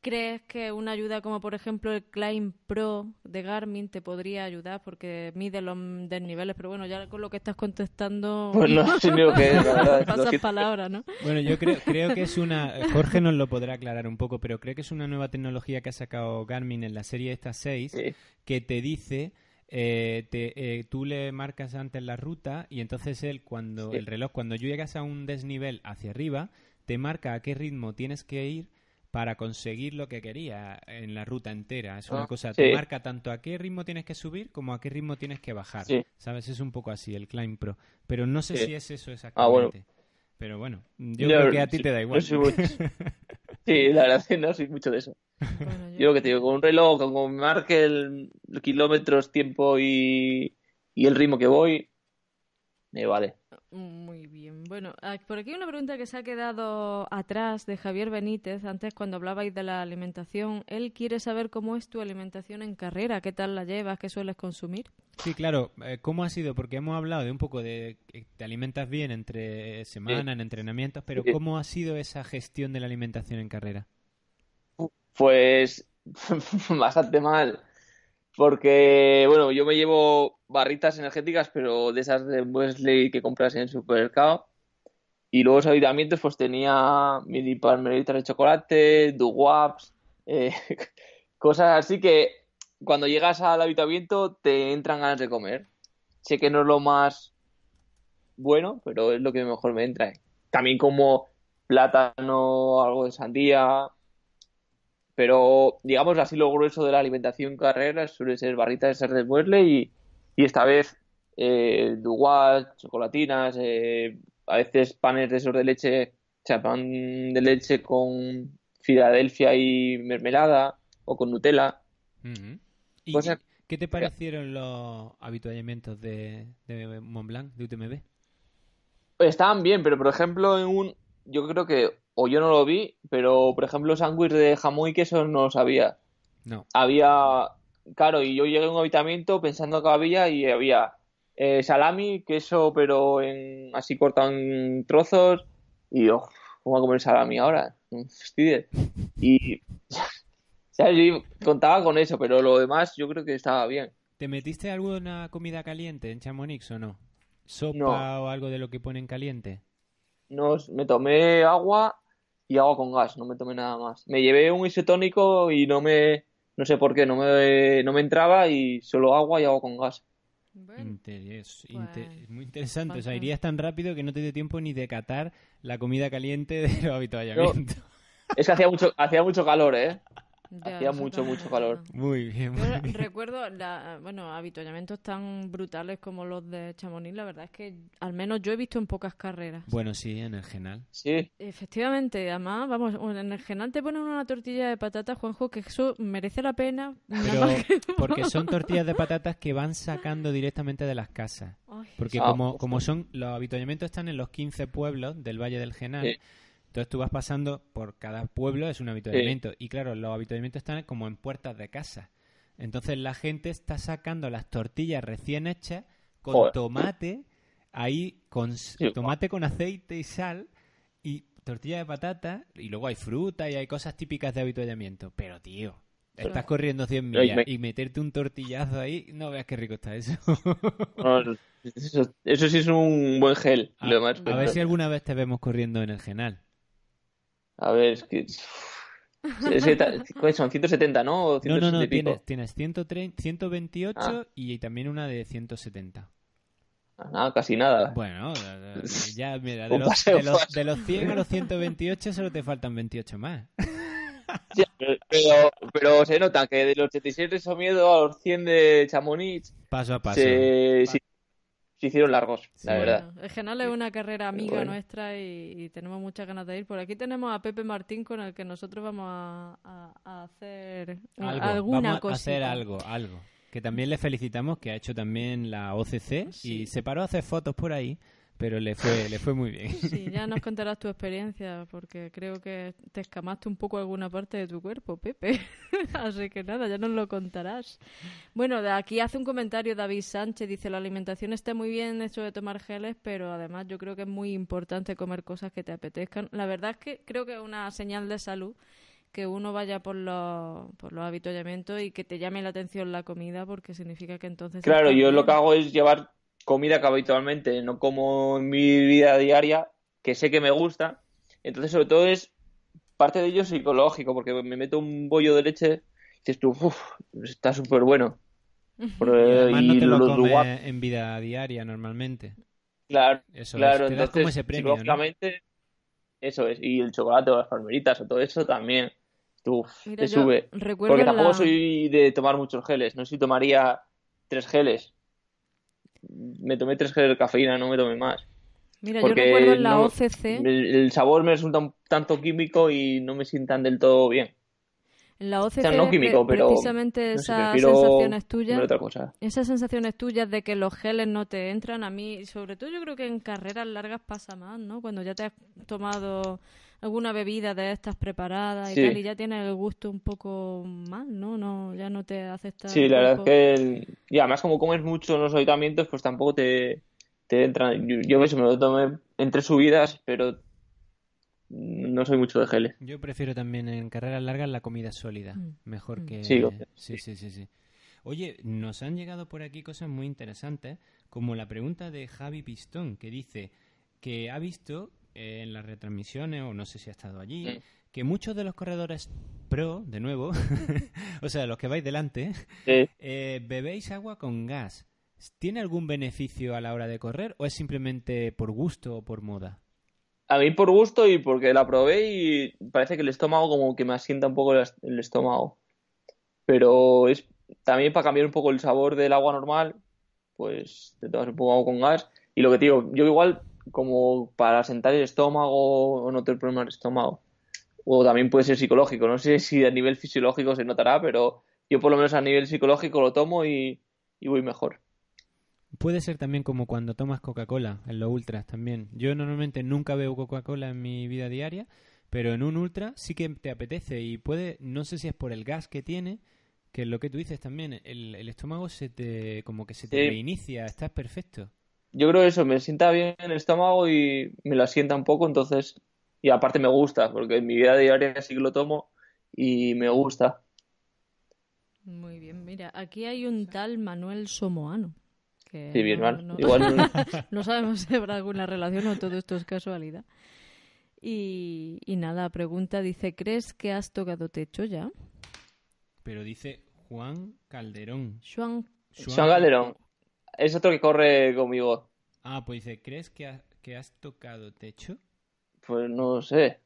crees que una ayuda como por ejemplo el Climb Pro de Garmin te podría ayudar porque mide los desniveles, pero bueno, ya con lo que estás contestando pues no sé que pasas palabras, ¿no? Bueno, yo creo, creo que es una Jorge nos lo podrá aclarar un poco, pero creo que es una nueva tecnología que ha sacado Garmin en la serie esta 6 que te dice eh, te, eh, tú le marcas antes la ruta y entonces él cuando el reloj cuando llegas a un desnivel hacia arriba te marca a qué ritmo tienes que ir para conseguir lo que quería en la ruta entera. Es una ah, cosa, te marca tanto a qué ritmo tienes que subir como a qué ritmo tienes que bajar. ¿Sabes? Es un poco así el Climb Pro. Pero no sé si es eso exactamente. Ah, Pero bueno, yo, creo que a ti te da igual. sí, la verdad es que no soy mucho de eso. yo... lo que te digo, con un reloj, con me marque el, kilómetros, tiempo y, y el ritmo que voy, me vale. Muy bien. Bueno, ah, por aquí una pregunta que se ha quedado atrás de Javier Benítez, antes cuando hablabais de la alimentación. Él quiere saber cómo es tu alimentación en carrera, qué tal la llevas, qué sueles consumir. Sí, claro. Eh, ¿Cómo ha sido? Porque hemos hablado de un poco de que te alimentas bien entre semana, en entrenamientos, pero ¿cómo ha sido esa gestión de la alimentación en carrera? Pues bastante mal. Porque, bueno, yo me llevo barritas energéticas, pero de esas de Wesley que compras en el supermercado. Y luego los habitamientos, pues tenía mini palmeritas de chocolate, duwaps, eh, cosas así que cuando llegas al habitamiento te entran ganas de comer. Sé que no es lo más bueno, pero es lo que mejor me entra. También como plátano, algo de sandía, pero, digamos, así lo grueso de la alimentación carrera suele ser barritas de ser de y, y esta vez eh, chocolatinas, eh, a veces panes de esos de leche, o sea, pan de leche con Filadelfia y mermelada o con Nutella. ¿Y qué te parecieron los habituallamientos de, de Montblanc, de UTMB? Estaban bien, pero por ejemplo, en un, yo creo que o yo no lo vi, pero por ejemplo sándwich de jamón y queso no lo sabía. No. Había, claro, y yo llegué a un habitamiento pensando que había y había eh, salami, queso, pero en así cortado en trozos y yo, ¿cómo voy a comer salami ahora? Y yo contaba con eso, pero lo demás yo creo que estaba bien. ¿Te metiste alguna comida caliente en Chamonix o no? ¿Sopa o algo de lo que ponen caliente? No, me tomé agua y agua con gas, no me tomé nada más. Me llevé un isotónico y no me, no sé por qué, no me, no me entraba y solo agua y agua con gas. Interés, pues, muy interesante. O sea, irías tan rápido que no te dio tiempo ni de catar la comida caliente de los habituallamientos. es que hacía mucho, hacía mucho calor, ¿eh? Hacía mucho, mucho calor. Muy bien. Muy recuerdo, la, bueno, avituallamientos tan brutales como los de Chamonix, la verdad es que al menos yo he visto en pocas carreras. Bueno, sí, en el Genal. Sí. Efectivamente, además, vamos, en el Genal te ponen una tortilla de patatas, Juanjo, que eso merece la pena. porque son tortillas de patatas que van sacando directamente de las casas. Porque ah, como, como son, los avituallamientos están en los 15 pueblos del Valle del Genal. Entonces tú vas pasando por cada pueblo, es un habituamiento. Y claro, los habituamientos están como en puertas de casa. Entonces la gente está sacando las tortillas recién hechas con tomate, ahí con tomate con aceite y sal y tortilla de patata y luego hay fruta y hay cosas típicas de habituallamiento. Pero tío, estás corriendo 100 millas y meterte un tortillazo ahí, no veas qué rico está eso. eso, sí es un buen gel. A, a ver si alguna vez te vemos corriendo en el genal. A ver, es que... son 170, ¿no? no, no, no, tienes, tienes 128 ah. y también una de 170. Ah, nada, casi nada. Bueno, ya, mira, de los, de, los, de los 100 a los 128 solo te faltan 28 más. pero, pero se nota que de los 86 de Somiedo a los 100 de Chamonix. Paso a paso se hicieron largos, la verdad. el Genal es una carrera amiga nuestra y, tenemos muchas ganas de ir. Por aquí tenemos a Pepe Martín con el que nosotros vamos a, hacer alguna vamos a hacer algo, algo. Que también le felicitamos, que ha hecho también la OCC y se paró a hacer fotos por ahí pero le fue, le fue muy bien. Sí, ya nos contarás tu experiencia, porque creo que te escamaste un poco alguna parte de tu cuerpo, Pepe. Así que nada, ya nos lo contarás. Bueno, de aquí hace un comentario David Sánchez, dice, la alimentación está muy bien hecho de tomar geles, pero además yo creo que es muy importante comer cosas que te apetezcan. La verdad es que creo que es una señal de salud que uno vaya por los, por los habituallamientos y que te llame la atención la comida, porque significa que entonces... Claro, yo lo que hago es llevar comida que habitualmente no como en mi vida diaria, que sé que me gusta. Entonces, sobre todo es parte de ello psicológico, porque me meto un bollo de leche y dices tú, uff, está súper bueno. y no te lo comes en vida diaria normalmente. Claro, eso claro. entonces, como ese premio, eso es. Y el chocolate o las palmeritas o todo eso también. Tú, te sube. Porque tampoco soy de tomar muchos geles. No sé si tomaría tres geles me tomé tres geles de cafeína, no me tomé más. Mira, yo recuerdo en la OCC. El, sabor me resulta un tanto químico y no me sientan del todo bien. En la OCC, no químico, pero precisamente esas sensaciones tuyas, esas sensaciones tuyas de que los geles no te entran, a mí, sobre todo yo creo que en carreras largas pasa más, ¿no? Cuando ya te has tomado alguna bebida de estas preparadas y tal, y ya tienes el gusto un poco mal, ¿no? no ya no te acepta. Sí, la verdad es que. Y además, como comes mucho los habitamientos, pues tampoco te, te entran. Yo, yo me lo tomé entre subidas, pero no soy mucho de geles. Yo prefiero también en carreras largas la comida sólida, mm. mejor mm. que... Sí, sí, sí, sí, sí. Oye, nos han llegado por aquí cosas muy interesantes, como la pregunta de Javi Pistón, que dice que ha visto eh, en las retransmisiones, o no sé si ha estado allí, que muchos de los corredores pro, de nuevo, o sea, los que vais delante, eh, bebéis agua con gas. ¿Tiene algún beneficio a la hora de correr o es simplemente por gusto o por moda? a mí por gusto y porque la probé y parece que el estómago como que me asienta un poco el estómago. Pero es también para cambiar un poco el sabor del agua normal, pues te tomas un poco agua con gas. Y lo que te digo, yo igual como para asentar el estómago o no tener problema el estómago. O también puede ser psicológico. No sé si a nivel fisiológico se notará, pero yo por lo menos a nivel psicológico lo tomo y voy mejor. Puede ser también como cuando tomas Coca-Cola en los ultras también. Yo normalmente nunca veo Coca-Cola en mi vida diaria, pero en un ultra sí que te apetece y puede, no sé si es por el gas que tiene, que es lo que tú dices también, el, estómago se te, como que se te reinicia, estás perfecto. Yo creo eso, me sienta bien el estómago y me lo asienta un poco, entonces, y aparte me gusta, porque en mi vida diaria sí que lo tomo y me gusta. Muy bien, mira, aquí hay un tal Manuel Somoano sí, bien mal. No, Igual no sabemos si habrá alguna relación o todo esto es casualidad. Y, y nada, pregunta, dice, ¿crees que has tocado techo ya? Pero dice Juan Calderón. Juan, Juan Calderón. Es otro que corre conmigo. Ah, pues dice, ¿crees que, que has tocado techo? Pues no sé.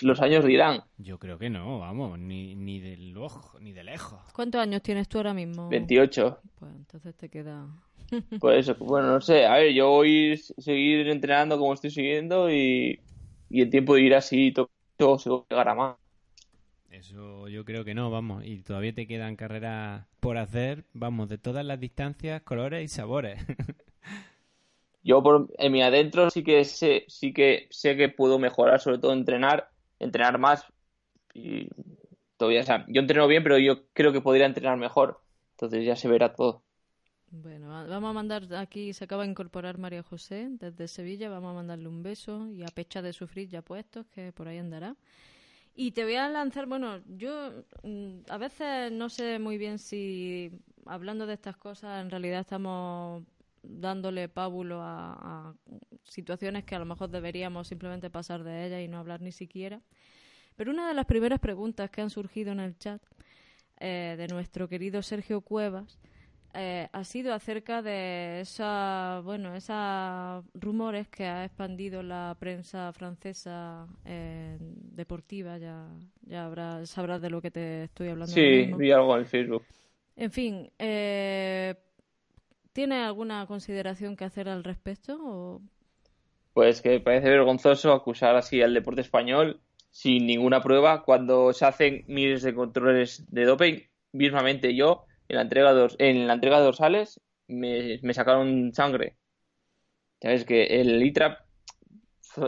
Los años dirán. Yo creo que no, vamos, ni, ni de ojo, ni de lejos. ¿Cuántos años tienes tú ahora mismo? 28. Pues entonces te queda pues eso, bueno, no sé. A ver, yo voy a seguir entrenando como estoy siguiendo y, y el tiempo de ir así todo se llegará más. Eso yo creo que no, vamos. Y todavía te quedan carreras por hacer, vamos, de todas las distancias, colores y sabores. yo por, en mi adentro sí que sé, sí que sé que puedo mejorar, sobre todo entrenar, entrenar más. Y todavía, o sea, yo entreno bien, pero yo creo que podría entrenar mejor. Entonces ya se verá todo. Bueno, vamos a mandar aquí, se acaba de incorporar María José desde Sevilla, vamos a mandarle un beso y a Pecha de Sufrir ya puestos, que por ahí andará. Y te voy a lanzar, bueno, yo mm, a veces no sé muy bien si hablando de estas cosas en realidad estamos dándole pábulo a, situaciones que a lo mejor deberíamos simplemente pasar de ellas y no hablar ni siquiera. Pero una de las primeras preguntas que han surgido en el chat eh, de nuestro querido Sergio Cuevas eh, ha sido acerca de esa, bueno, esos rumores que ha expandido la prensa francesa eh, deportiva. Ya, ya habrá, sabrás de lo que te estoy hablando. Sí, vi algo en Facebook. En fin, eh, ¿tiene alguna consideración que hacer al respecto? Pues que parece vergonzoso acusar así al deporte español sin ninguna prueba cuando se hacen miles de controles de doping. Mismamente yo en la entrega, en la entrega de dorsales me, sacaron sangre. Sabes que el ITRAP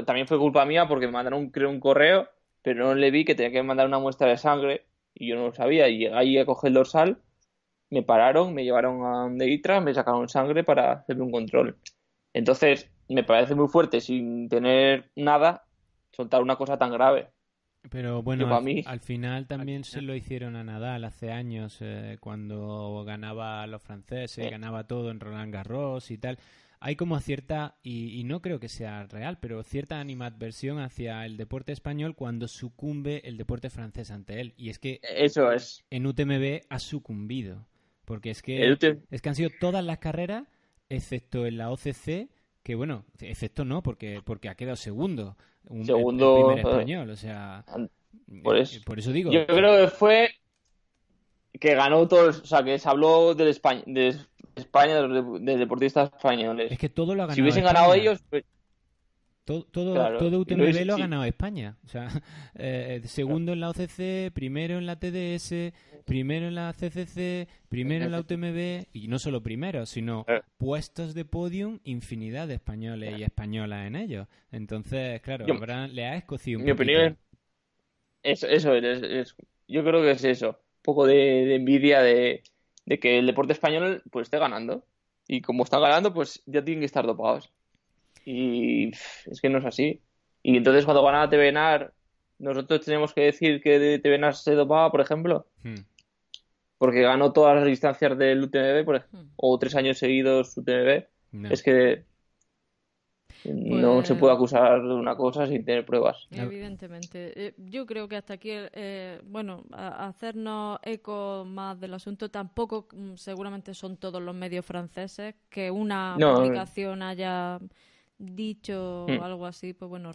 también fue culpa mía porque me mandaron creo un correo, pero no le vi que tenía que mandar una muestra de sangre y yo no lo sabía. Y ahí a coger el dorsal, me pararon, me llevaron a un de ITRA, me sacaron sangre para hacerme un control. Entonces, me parece muy fuerte sin tener nada soltar una cosa tan grave. Pero bueno, al, final también se lo hicieron a Nadal hace años, eh, cuando ganaba a los franceses, ganaba todo en Roland Garros y tal. Hay como cierta, y, no creo que sea real, pero cierta animadversión hacia el deporte español cuando sucumbe el deporte francés ante él. Y es que Eso es. en UTMB ha sucumbido. Porque es que, es que han sido todas las carreras, excepto en la OCC, que bueno, excepto no, porque, porque ha quedado segundo un segundo primer español, o sea, por eso, por eso digo. Yo creo que fue que ganó todo, o sea, que se habló del España, de España, de, deportistas españoles. Es que todo lo ha ganado. Si hubiesen ganado ellos, pues, Todo, todo, UTMB lo ha ganado España. O sea, eh, segundo en la OCC, primero en la TDS, primero en la CCC, primero en la UTMB, y no solo primero, sino eh. puestos de podium, infinidad de españoles y españolas en ellos. Entonces, claro, le ha escocido un Mi opinión es, eso, es, yo creo que es eso, un poco de, envidia de, de, que el deporte español pues esté ganando. Y como está ganando, pues ya tienen que estar dopados. Y es que no es así. Y entonces cuando gana TVNAR, nosotros tenemos que decir que TVNAR se dopaba, por ejemplo. Hmm. Porque ganó todas las distancias del UTMB, por hmm. o tres años seguidos UTMB. Es que no se puede pues acusar de una cosa sin tener pruebas. Evidentemente. Eh, yo creo que hasta aquí, eh, bueno, hacernos eco más del asunto, tampoco mm, seguramente son todos los medios franceses que una publicación haya dicho mm. algo así, pues bueno,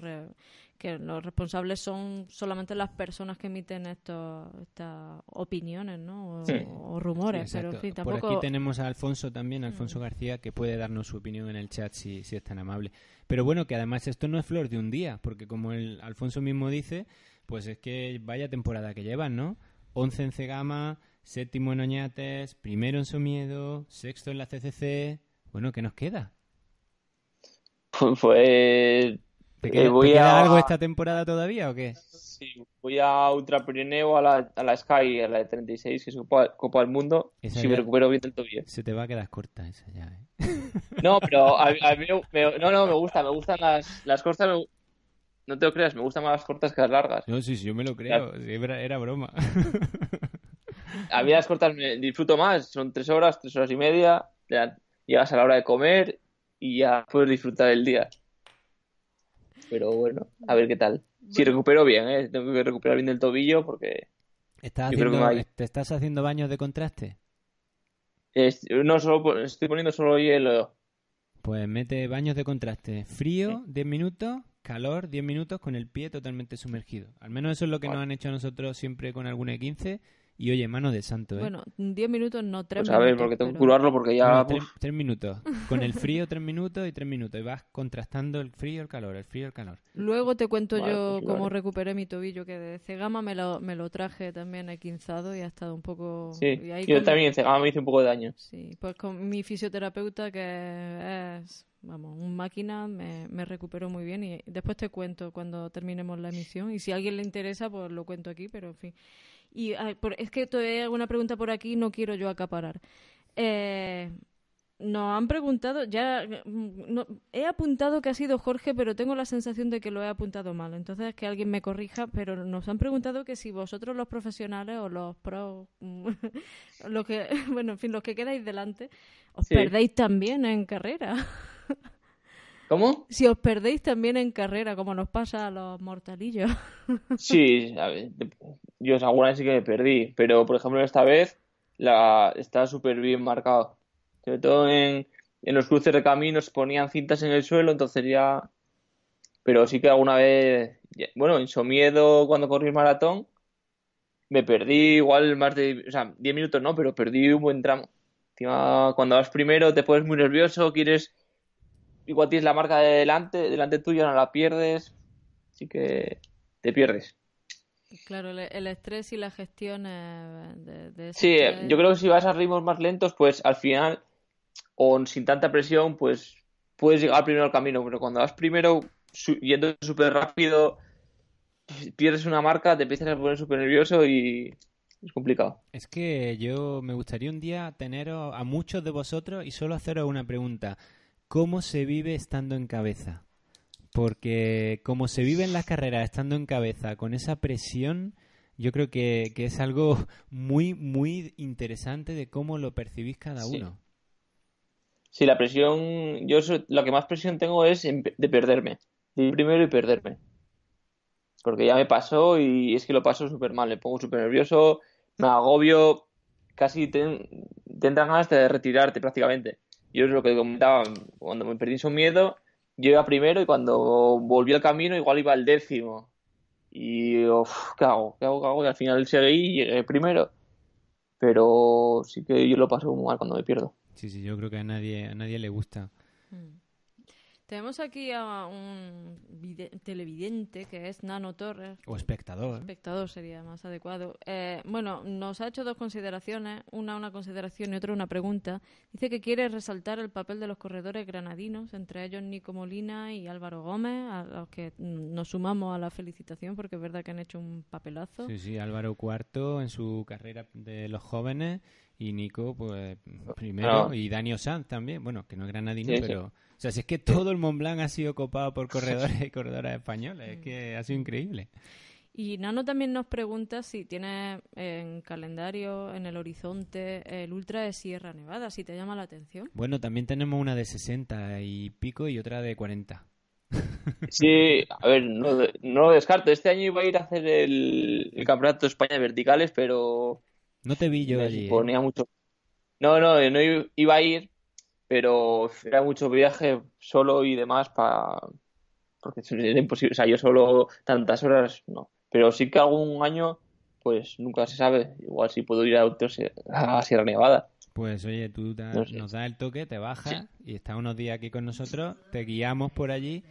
que los responsables son solamente las personas que emiten estos, estas opiniones, ¿no? O, rumores, pero en fin, tampoco... Por aquí tenemos a Alfonso también, Alfonso mm. García, que puede darnos su opinión en el chat si, si es tan amable. Pero bueno, que además esto no es flor de un día, porque como el Alfonso mismo dice, pues es que vaya temporada que llevan, ¿no? 11 en Cegama, séptimo en Oñates, primero en Somiedo, sexto en la CCC... Bueno, ¿qué nos queda? Pues. ¿Te queda, algo esta temporada todavía o qué? Sí, voy a Ultra Pirineo, a la, a la Sky, a la de 36, que es Copa, del Mundo, si me recupero bien del tobillo. Se te va a quedar corta esa ya, ¿eh? No, pero a, mí me, no, no, me gusta, me gustan las, las cortas, no te lo creas, me gustan más las cortas que las largas. No, sí, sí, yo me lo creo, era, era broma. A mí las cortas me disfruto más, son tres horas, tres horas y media, llegas a la hora de comer y ya puedes disfrutar el día. Pero bueno, a ver qué tal. Si recupero bien, ¿eh? tengo que recuperar bien el tobillo porque... ¿Estás haciendo, ¿Te estás haciendo baños de contraste? no, solo estoy poniendo solo hielo. Pues mete baños de contraste. Frío, 10 minutos, calor, 10 minutos con el pie totalmente sumergido. Al menos eso es lo que nos han hecho a nosotros siempre con algún E15 y oye, mano de santo, ¿eh? Bueno, 10 minutos, no 3 pues a ver, porque tengo que curarlo porque ya... 3 minutos. Con el frío 3 minutos y 3 minutos. Y vas contrastando el frío y el calor, el frío y el calor. Luego te cuento yo pues cómo recuperé mi tobillo, que de Cegama me lo, me lo traje también equinzado y ha estado un poco... Sí, yo también en Cegama me hice un poco de daño. Sí, pues con mi fisioterapeuta, que es vamos, un máquina me, me, recuperó muy bien y después te cuento cuando terminemos la emisión y si a alguien le interesa pues lo cuento aquí, pero en fin. Y es que todavía hay alguna pregunta por aquí, no quiero yo acaparar. Eh, nos han preguntado, ya mm, he apuntado que ha sido Jorge, pero tengo la sensación de que lo he apuntado mal. Entonces, que alguien me corrija, pero nos han preguntado que si vosotros los profesionales o los pros, los que, bueno, en fin, los que quedáis delante, os perdéis también en carrera. ¿Cómo? Si os perdéis también en carrera, como nos pasa a los mortalillos. Sí, a ver, yo alguna vez sí que me perdí, pero por ejemplo esta vez la está súper bien marcado. Sobre todo en, en los cruces de caminos ponían cintas en el suelo, entonces ya... Pero sí que alguna vez, bueno, en Somiedo cuando corrí el maratón, me perdí igual más de, o sea, 10 minutos no, pero perdí un buen tramo. Encima, cuando vas primero te pones muy nervioso, quieres igual tienes la marca de delante, delante tuya no la pierdes, así que te pierdes. Claro, el, estrés y la gestión de, de Sí, yo creo que si vas a ritmos más lentos, pues al final, o sin tanta presión, pues puedes llegar primero al camino, pero cuando vas primero yendo súper rápido, pierdes una marca, te empiezas a poner súper nervioso y es complicado. Es que yo me gustaría un día tener a muchos de vosotros y solo haceros una pregunta cómo se vive estando en cabeza. Porque como se vive en las carreras estando en cabeza, con esa presión, yo creo que, es algo muy, muy interesante de cómo lo percibís cada uno. Sí, la presión, yo lo que más presión tengo es de perderme, de ir primero y perderme. Porque ya me pasó y es que lo paso súper mal, me pongo súper nervioso, me agobio, casi ten, tendrán ganas de retirarte prácticamente. Yo es lo que comentaba, cuando me perdí su miedo, yo iba primero y cuando volví al camino igual iba al décimo. Y, uf, ¿qué hago? ¿Qué hago? ¿Qué hago? Y al final seguí y llegué primero. Pero sí que yo lo paso muy mal cuando me pierdo. Sí, sí, yo creo que a nadie, a nadie le gusta. Mm. Tenemos aquí a un televidente que es Nano Torres. O espectador. Espectador sería más adecuado. Eh, bueno, nos ha hecho dos consideraciones, una una consideración y otra una pregunta. Dice que quiere resaltar el papel de los corredores granadinos, entre ellos Nico Molina y Álvaro Gómez, a los que nos sumamos a la felicitación porque es verdad que han hecho un papelazo. Sí, sí, Álvaro cuarto en su carrera de los jóvenes y Nico, pues primero, y Daniel Sanz también, bueno, que no es granadino, pero o sea, si es que todo el Mont Blanc ha sido copado por corredores y corredoras españoles, es que ha sido increíble. Y Nano también nos pregunta si tiene en calendario, en el horizonte, el Ultra de Sierra Nevada, si te llama la atención. Bueno, también tenemos una de 60 y pico y otra de 40. Sí, a ver, no, no lo descarto. Este año iba a ir a hacer el, Campeonato de España de Verticales, pero... No te vi yo allí. ¿eh? Ponía mucho... No, no, no iba a ir, pero era mucho viaje solo y demás para porque era imposible, o sea, yo solo tantas horas no, pero sí que algún año pues nunca se sabe, igual si puedo ir a, a Sierra Nevada. Pues oye, tú nos das el toque, te bajas y estás unos días aquí con nosotros, te guiamos por allí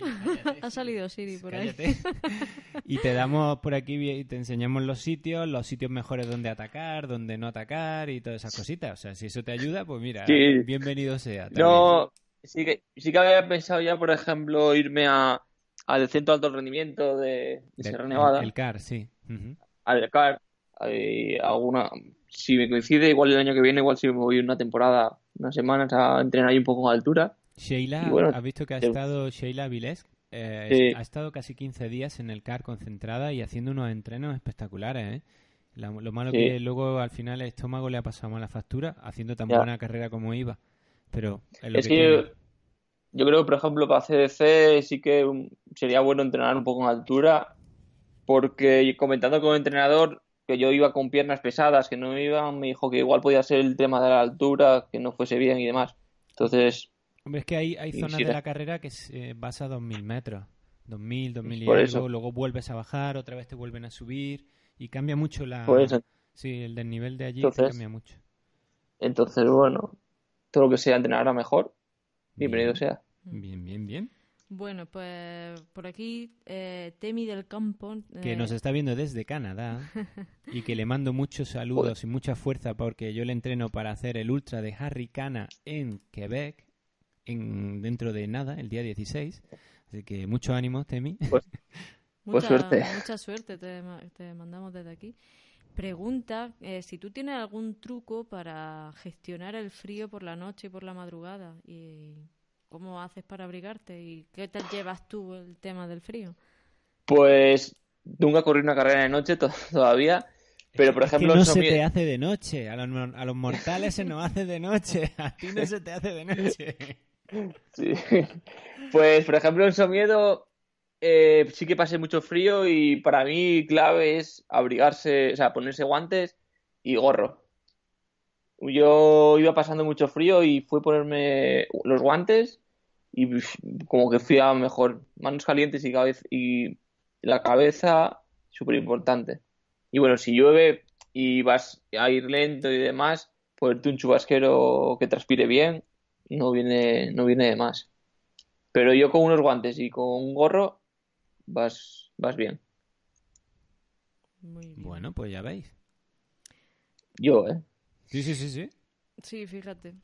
ha salido Siri por ahí. y te damos por aquí y te enseñamos los sitios, los sitios mejores donde atacar, donde no atacar y todas esas cositas. O sea, si eso te ayuda, pues mira, bienvenido sea. No, sí que, sí que había pensado ya, por ejemplo, irme a, al centro de alto rendimiento de, Sierra Nevada. El CAR, sí. Al CAR. alguna, si me coincide, igual el año que viene, igual si me voy una temporada, unas semanas a entrenar ahí un poco en altura Sheila, ¿has visto que ha estado Sheila Viles? Eh, ha estado casi 15 días en el CAR concentrada y haciendo unos entrenos espectaculares, ¿eh? lo malo que luego al final el estómago le ha pasado mala factura haciendo tan buena carrera como iba. Pero es, que, yo, creo que, por ejemplo, para CDC sí que sería bueno entrenar un poco en altura porque comentando con el entrenador que yo iba con piernas pesadas, que no iban, me dijo que igual podía ser el tema de la altura, que no fuese bien y demás. Entonces, Hombre, es que hay, hay zonas de la carrera que eh, vas a 2.000 metros. 2.000, 2.000 y algo, luego vuelves a bajar, otra vez te vuelven a subir y cambia mucho la... Sí, el desnivel de allí cambia mucho. Entonces, bueno, todo lo que sea entrenar a mejor, bienvenido sea. Bien, bien, bien. Bueno, pues por aquí eh, Temi del Campo... Que nos eh, está viendo desde Canadá y que le mando muchos saludos y mucha fuerza porque yo le entreno para hacer el Ultra de Harry Cana en Quebec dentro de nada, el día 16. Así que mucho ánimo, Temi. Pues, pues mucha, suerte. Mucha suerte te, mandamos desde aquí. Pregunta eh, si tú tienes algún truco para gestionar el frío por la noche y por la madrugada. y ¿Cómo haces para abrigarte? ¿Y qué te llevas tú el tema del frío? Pues nunca corrí una carrera de noche todavía. Pero, por ejemplo, no se te hace de noche. A los, a los mortales se nos hace de noche. A ti no se te hace de noche. Sí. Pues, por ejemplo, en Somiedo eh, sí que pasé mucho frío y para mí clave es abrigarse, o sea, ponerse guantes y gorro. Yo iba pasando mucho frío y fui a ponerme los guantes y como que fui a mejor. Manos calientes y, cabeza, y la cabeza, súper importante. Y bueno, si llueve y vas a ir lento y demás, ponerte un chubasquero que transpire bien no viene, no viene de más. Pero yo con unos guantes y con un gorro vas, vas bien. Bueno, pues ya veis. Yo, ¿eh? Sí, sí, sí, sí. Sí, fíjate.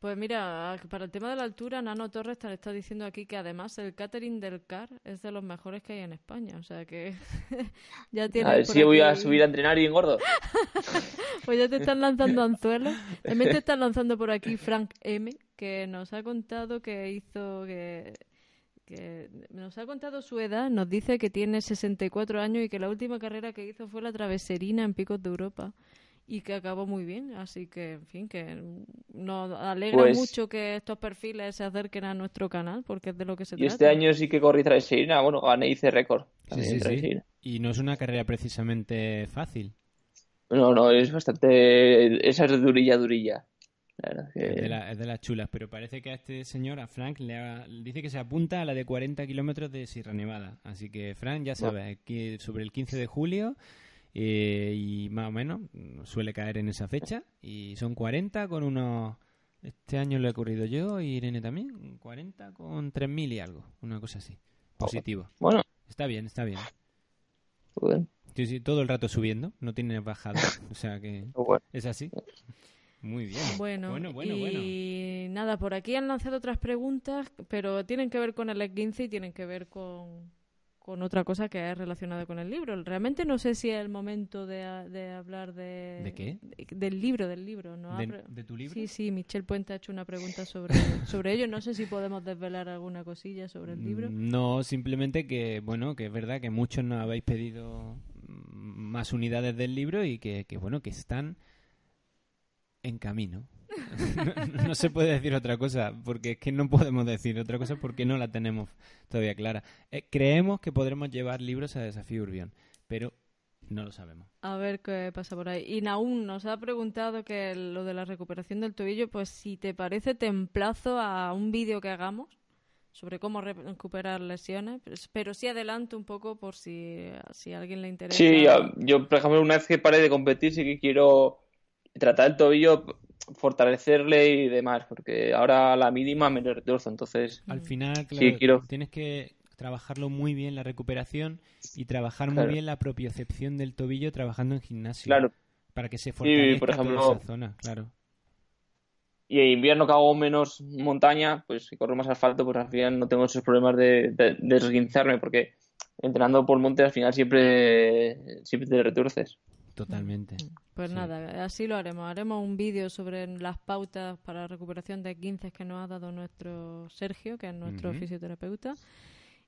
Pues mira, para el tema de la altura, Nano Torres te está diciendo aquí que además el catering del CAR es de los mejores que hay en España. O sea que ya tienes. A ver si voy a subir a entrenar y engordo. pues ya te están lanzando anzuelos. También te están lanzando por aquí Frank M, que nos ha contado que hizo. que que nos ha contado su edad, nos dice que tiene 64 años y que la última carrera que hizo fue la traveserina en Picos de Europa y que acabó muy bien. Así que, en fin, que nos alegra pues mucho que estos perfiles se acerquen a nuestro canal, porque es de lo que se y este año sí que corrí Traveserina, bueno, gané hice récord. Y no es una carrera precisamente fácil. No, no, es bastante. Esa es durilla, durilla. Es, de las chulas, pero parece que a este señor, a Frank, le dice que se apunta a la de 40 kilómetros de Sierra Nevada. Así que, Frank, ya sabe, que sobre el 15 de julio eh, y más o menos suele caer en esa fecha y son 40 con unos Este año lo he corrido yo y Irene también, 40 con 3.000 y algo, una cosa así. Positivo. Bueno. Está bien, está bien. Bueno. Sí, sí, todo el rato subiendo, no tiene bajada. o sea que es así. Muy bien. Bueno, bueno, y nada, por aquí han lanzado otras preguntas, pero tienen que ver con el E15 y tienen que ver con, con otra cosa que es relacionada con el libro. Realmente no sé si es el momento de, hablar de... ¿De qué? del libro, del libro. ¿no? ¿De, tu libro? Sí, sí, Michelle Puente ha hecho una pregunta sobre, sobre ello. No sé si podemos desvelar alguna cosilla sobre el libro. Mm, no, simplemente que, bueno, que es verdad que muchos nos habéis pedido más unidades del libro y que, que bueno, que están en camino. no, se puede decir otra cosa, porque es que no podemos decir otra cosa porque no la tenemos todavía clara. Eh, creemos que podremos llevar libros a Desafío Urbión, pero no lo sabemos. A ver qué pasa por ahí. Y Naún nos ha preguntado que lo de la recuperación del tobillo, pues si te parece, te emplazo a un vídeo que hagamos sobre cómo recuperar lesiones, pero sí adelanto un poco por si, si a alguien le interesa. Sí, yo, por ejemplo, una vez que pare de competir, sí que quiero tratar el tobillo fortalecerle y demás, porque ahora la mínima me retorzo, entonces... Al final, claro, tienes que trabajarlo muy bien la recuperación y trabajar muy bien la propiocepción del tobillo trabajando en gimnasio. Claro. Para que se fortalezca por ejemplo, toda esa zona, claro. Y en invierno que hago menos montaña, pues si corro más asfalto, pues al final no tengo esos problemas de, de, porque entrenando por monte al final siempre, siempre te retorces. Totalmente. Mm. Pues nada, así lo haremos. Haremos un vídeo sobre las pautas para la recuperación de 15 que nos ha dado nuestro Sergio, que es nuestro fisioterapeuta.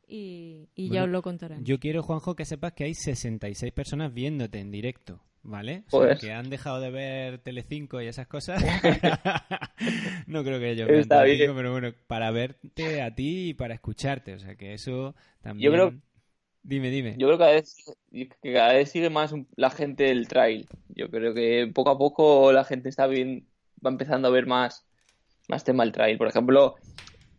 Y, ya os lo contaré. Yo quiero, Juanjo, que sepas que hay 66 personas viéndote en directo, ¿vale? que han dejado de ver Telecinco y esas cosas. no creo que ellos vean Telecinco, pero bueno, para verte a ti y para escucharte. O sea, que eso también... Yo creo Dime, dime. Yo creo que cada vez, que cada vez sigue más la gente el trail. Yo creo que poco a poco la gente está bien, va empezando a ver más, más tema el trail. Por ejemplo,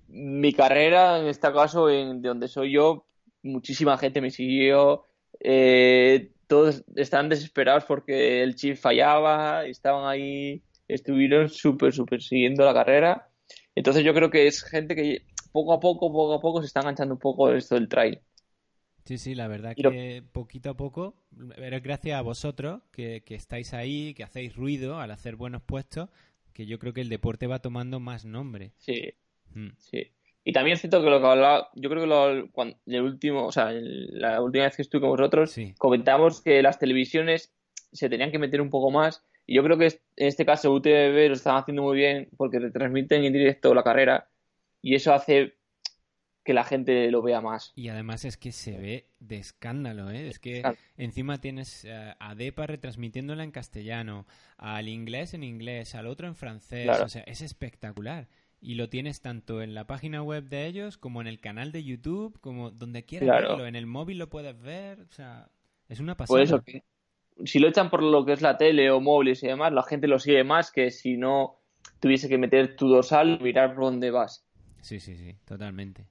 mi carrera, en este caso, en, de donde soy yo, muchísima gente me siguió. Eh, todos están desesperados porque el chip fallaba, estaban ahí, estuvieron súper, súper siguiendo la carrera. Entonces yo creo que es gente que poco a poco, poco a poco se está enganchando un poco esto del trail. Sí, sí, la verdad que poquito a poco, pero es gracias a vosotros que, estáis ahí, que hacéis ruido al hacer buenos puestos, que yo creo que el deporte va tomando más nombre. Sí, mm. sí. Y también siento que lo que hablaba, yo creo que lo, cuando, el último, o sea, la última vez que estuve con vosotros, comentamos que las televisiones se tenían que meter un poco más. Y yo creo que en este caso UTV lo están haciendo muy bien porque retransmiten en directo la carrera y eso hace que la gente lo vea más. Y además es que se ve de escándalo, ¿eh? Es que encima tienes eh, a Depa retransmitiéndola en castellano, al inglés en inglés, al otro en francés, o sea, es espectacular. Y lo tienes tanto en la página web de ellos como en el canal de YouTube, como donde quieras verlo, en el móvil lo puedes ver, o sea, es una pasada. Por eso que si lo echan por lo que es la tele o móviles y demás, la gente lo sigue más que si no tuviese que meter tu dorsal y mirar por dónde vas. Sí, sí, sí, totalmente.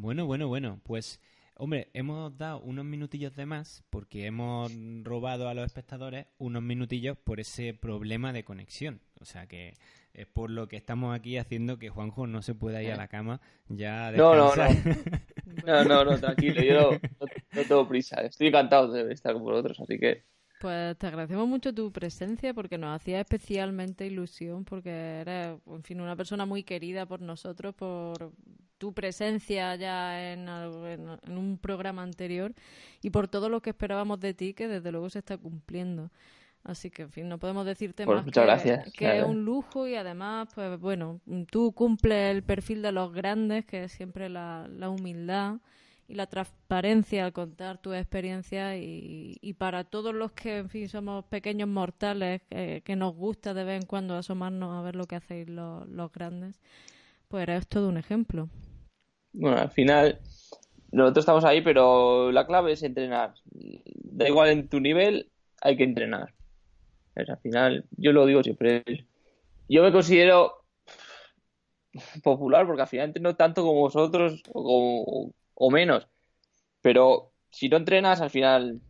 Bueno, bueno, bueno, pues hombre, hemos dado unos minutillos de más porque hemos robado a los espectadores unos minutillos por ese problema de conexión. O sea que es por lo que estamos aquí haciendo que Juanjo no se pueda ir a la cama ya no, no, no. no, no, no, tranquilo, yo no, tengo prisa. Estoy encantado de estar con vosotros, así que... Pues te agradecemos mucho tu presencia porque nos hacía especialmente ilusión porque eres, en fin, una persona muy querida por nosotros, por tu presencia ya en, un programa anterior y por todo lo que esperábamos de ti, que desde luego se está cumpliendo. Así que, en fin, no podemos decirte pues más que, es un lujo y además, pues bueno, tú cumples el perfil de los grandes, que es siempre la, humildad y la transparencia al contar tu experiencia y, para todos los que, en fin, somos pequeños mortales, que nos gusta de vez en cuando asomarnos a ver lo que hacéis los, los grandes, pues eres todo un ejemplo bueno, al final nosotros estamos ahí, pero la clave es entrenar. Da igual en tu nivel, hay que entrenar. al final, yo lo digo siempre. Yo me considero popular porque al final entreno tanto como vosotros o, o menos. Pero si no entrenas, al final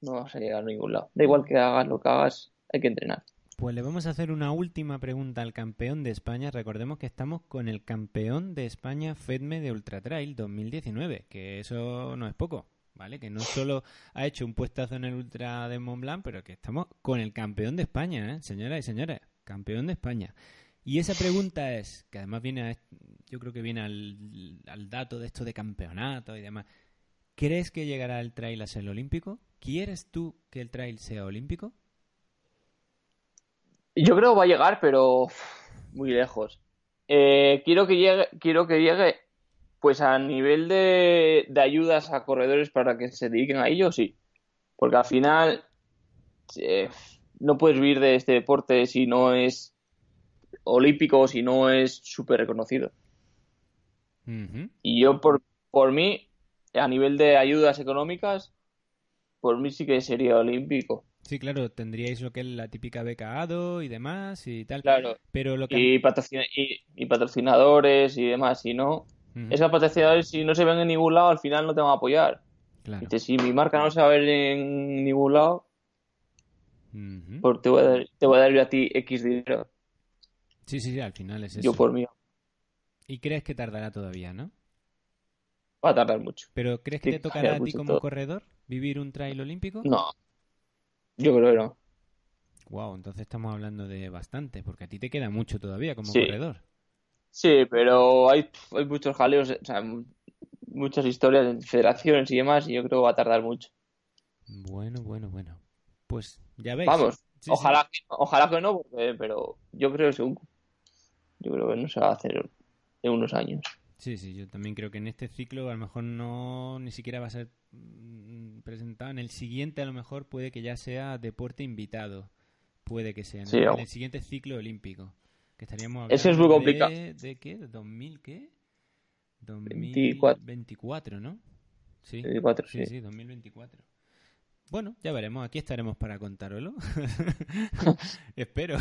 no vas a llegar a ningún lado. Da igual que hagas lo que hagas, hay que entrenar. Pues le vamos a hacer una última pregunta al campeón de España. Recordemos que estamos con el campeón de España FEDME de Ultra Trail 2019, que eso no es poco, ¿vale? Que no solo ha hecho un puestazo en el Ultra de Mont Blanc, pero que estamos con el campeón de España, ¿eh? Señoras y señores, campeón de España. Y esa pregunta es, que además viene, a, yo creo que viene al, al dato de esto de campeonato y demás. ¿Crees que llegará el trail a ser olímpico? ¿Quieres tú que el trail sea olímpico? Yo creo que va a llegar, pero muy lejos. Eh, quiero que llegue, quiero que llegue, pues a nivel de, ayudas a corredores para que se dediquen a ello, sí. Porque al final eh, no puedes vivir de este deporte si no es olímpico, si no es súper reconocido. Y yo, por, por mí, a nivel de ayudas económicas, por mí sí que sería olímpico. Sí, claro, tendríais lo que es la típica beca ADO y demás y tal. Claro. Pero lo que... y, patrocinadores y demás, si no, esos patrocinadores si no se ven en ningún lado, al final no te van a apoyar. Claro. si mi marca no se va a ver en ningún lado, pues te, voy a dar, te voy a dar yo a ti X dinero. Sí, sí, sí, al final es eso. Yo por mí. ¿Y crees que tardará todavía, no? Va a tardar mucho. ¿Pero crees que te tocará a ti como corredor vivir un trail olímpico? No, yo creo que no. Wow, entonces estamos hablando de bastante, porque a ti te queda mucho todavía como corredor. Sí, pero hay, hay muchos jaleos, o sea, muchas historias en federaciones y demás, y yo creo que va a tardar mucho. Bueno, bueno, bueno. Pues ya veis. Vamos, ojalá, ojalá que no, pero yo creo que yo creo que no se va a hacer en unos años. Sí, sí, yo también creo que en este ciclo a lo mejor no ni siquiera va a ser mm, presentado. En el siguiente a lo mejor puede que ya sea deporte invitado. Puede que sea. En, el siguiente ciclo olímpico. Que estaríamos hablando Eso es muy complicado. De, qué? ¿De 2000 qué? 2024, ¿no? Sí, 24, sí, sí, 2024. Bueno, ya veremos. Aquí estaremos para contároslo. Espero.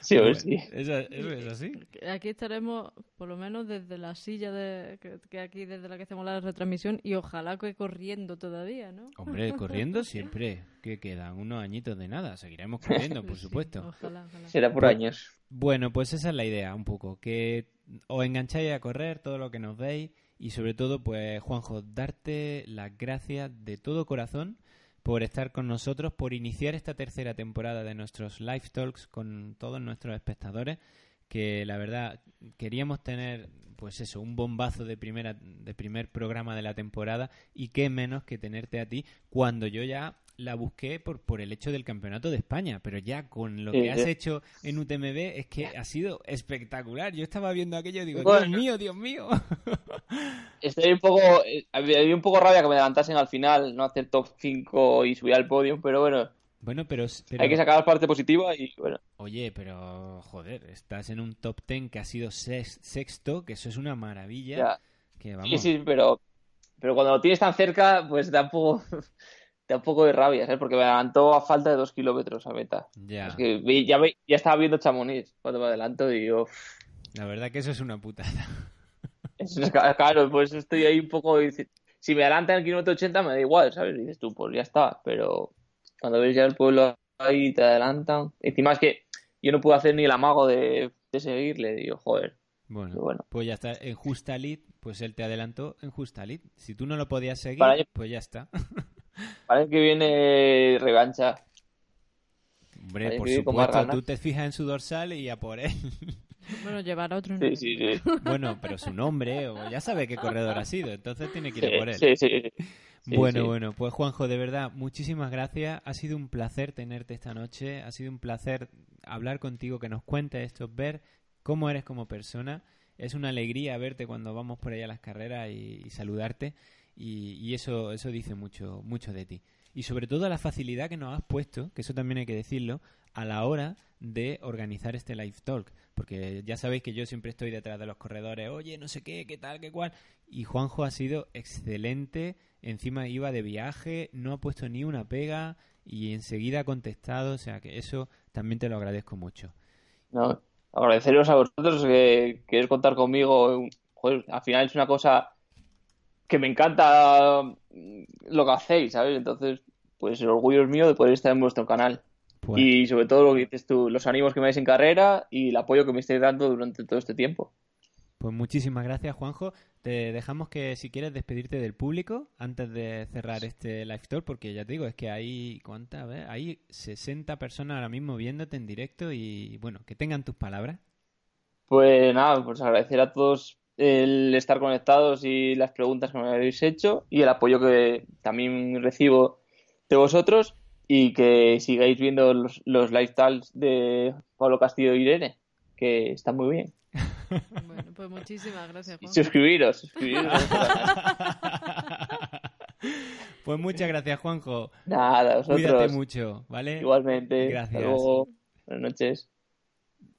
Sí, o sí. Eso, es así. Aquí estaremos, por lo menos desde la silla de, que, aquí desde la que hacemos la retransmisión y ojalá que corriendo todavía, ¿no? Hombre, corriendo siempre. Que quedan unos añitos de nada. Seguiremos corriendo, por supuesto. ojalá, Será por años. Bueno, pues esa es la idea, un poco. Que os engancháis a correr todo lo que nos veis y sobre todo, pues Juanjo, darte las gracias de todo corazón por estar con nosotros, por iniciar esta tercera temporada de nuestros live talks con todos nuestros espectadores, que la verdad queríamos tener pues eso, un bombazo de primera de primer programa de la temporada y qué menos que tenerte a ti cuando yo ya la busqué por, por el hecho del campeonato de España, pero ya con lo que has hecho en UTMB es que ha sido espectacular. Yo estaba viendo aquello y digo, Dios mío, Dios mío. Estoy un poco, eh, había un poco rabia que me levantasen al final, no hacer top 5 y subir al podio, pero bueno. Bueno, pero, Hay que sacar la parte positiva y bueno. Oye, pero joder, estás en un top 10 que ha sido sexto, que eso es una maravilla. Que, Sí, sí, pero, pero cuando lo tienes tan cerca, pues tampoco un poco de rabia, ¿sabes? Porque me adelantó a falta de dos kilómetros a meta. Ya. Es que ya, ya estaba viendo Chamonix cuando me adelanto y yo... La verdad que eso es una putada. claro, pues estoy ahí un poco... Si me adelantan el kilómetro 80 me da igual, ¿sabes? dices tú, pues ya está. Pero cuando ves ya el pueblo ahí te adelantan... Encima es que yo no puedo hacer ni el amago de, seguirle. Digo, joder. Bueno, bueno, pues ya está. En Justalit, pues él te adelantó en Justalit. Si tú no lo podías seguir, pues ya está. Parece que viene revancha. Hombre, por supuesto, tú te fijas en su dorsal y a por él. Bueno, llevar a otro. Sí, sí, sí. Bueno, pero su nombre, o ya sabe qué corredor ha sido, entonces tiene que ir a por él. Sí, sí. bueno, bueno, pues Juanjo, de verdad, muchísimas gracias. Ha sido un placer tenerte esta noche. Ha sido un placer hablar contigo, que nos cuentes esto, ver cómo eres como persona. Es una alegría verte cuando vamos por allá a las carreras y saludarte y, eso, eso dice mucho, mucho de ti. Y sobre todo la facilidad que nos has puesto, que eso también hay que decirlo, a la hora de organizar este live talk. Porque ya sabéis que yo siempre estoy detrás de los corredores, oye, no sé qué, qué tal, qué cual. Y Juanjo ha sido excelente, encima iba de viaje, no ha puesto ni una pega y enseguida ha contestado, o sea que eso también te lo agradezco mucho. No, agradeceros a vosotros que queréis contar conmigo. al final es una cosa que me encanta mm, lo que hacéis, ¿sabes? Entonces, pues el orgullo es mío de poder estar en vuestro canal. Pues y sobre todo lo que dices tú, los ánimos que me dais en carrera y el apoyo que me estáis dando durante todo este tiempo. Pues muchísimas gracias, Juanjo. Te dejamos que si quieres despedirte del público antes de cerrar este live talk, porque ya te digo, es que hay, ¿cuántas? Hay 60 personas ahora mismo viéndote en directo y bueno, que tengan tus palabras. Pues nada, pues agradecer a todos el estar conectados y las preguntas que me habéis hecho y el apoyo que también recibo de vosotros y que sigáis viendo los, los live talks de Pablo Castillo y Irene, que están muy bien. Bueno, pues muchísimas gracias. Juan. Suscribiros, suscribiros. pues muchas gracias, Juanjo. Nada, vosotros. Cuídate mucho, ¿vale? Igualmente. Gracias. Buenas noches.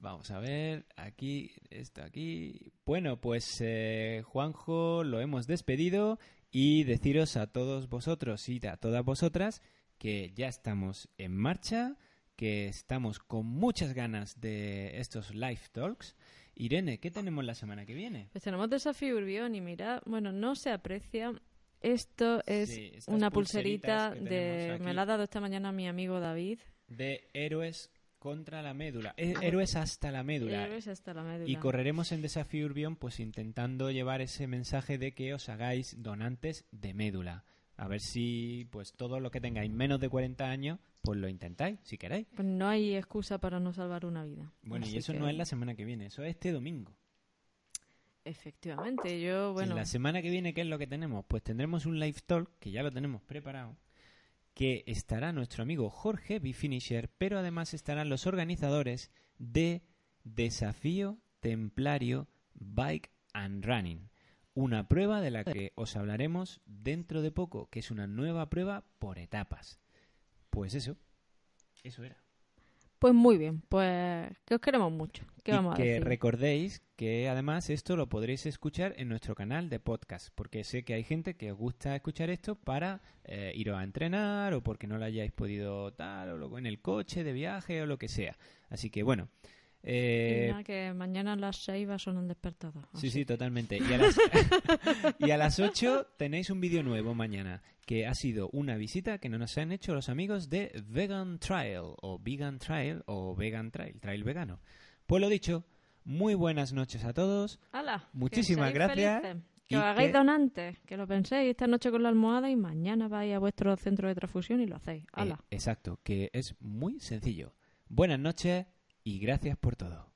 Vamos a ver, aquí, esto aquí. Bueno, pues eh, Juanjo lo hemos despedido y deciros a todos vosotros y a todas vosotras que ya estamos en marcha, que estamos con muchas ganas de estos live talks Irene, ¿qué tenemos la semana que viene? Pues tenemos Desafío Urbión y mira, bueno, no se aprecia. Esto es una pulserita de... Me la ha dado esta mañana mi amigo David. De héroes contra la médula. Héroes hasta la médula. Héroes hasta la médula. Y correremos en Desafío Urbión pues intentando llevar ese mensaje de que os hagáis donantes de médula. A ver si pues todo lo que tengáis menos de 40 años pues lo intentáis, si queréis. Pues no hay excusa para no salvar una vida. Bueno, y eso no es la semana que viene, eso es este domingo. Efectivamente, yo, bueno... la semana que viene, ¿qué es lo que tenemos? Pues tendremos un live talk, que ya lo tenemos preparado, que estará nuestro amigo Jorge Bifinisher, pero además estarán los organizadores de Desafío Templario Bike and Running. Una prueba de la que os hablaremos dentro de poco, que es una nueva prueba por etapas. Pues eso, eso era. Pues muy bien, pues que os queremos mucho. ¿Qué vamos que recordéis que además esto lo podréis escuchar en nuestro canal de podcast, porque sé que hay gente que os gusta escuchar esto para eh, iros a entrenar o porque no lo hayáis podido tal, o luego en el coche de viaje o lo que sea. Así que bueno, eh, que mañana a las 6 va a sonar despertador. Sí, sí, totalmente. Y a, las, y a las 8 tenéis un vídeo nuevo mañana, que ha sido una visita que nos han hecho los amigos de Vegan Trail, o Vegan Trail, o Vegan Trail, Trail Vegano. Pues lo dicho, muy buenas noches a todos. Muchísimas gracias. Que os hagáis donantes, que lo penséis esta noche con la almohada y mañana vais a vuestro centro de transfusión y lo hacéis. Eh, exacto, que es muy sencillo. Buenas noches y gracias por todo.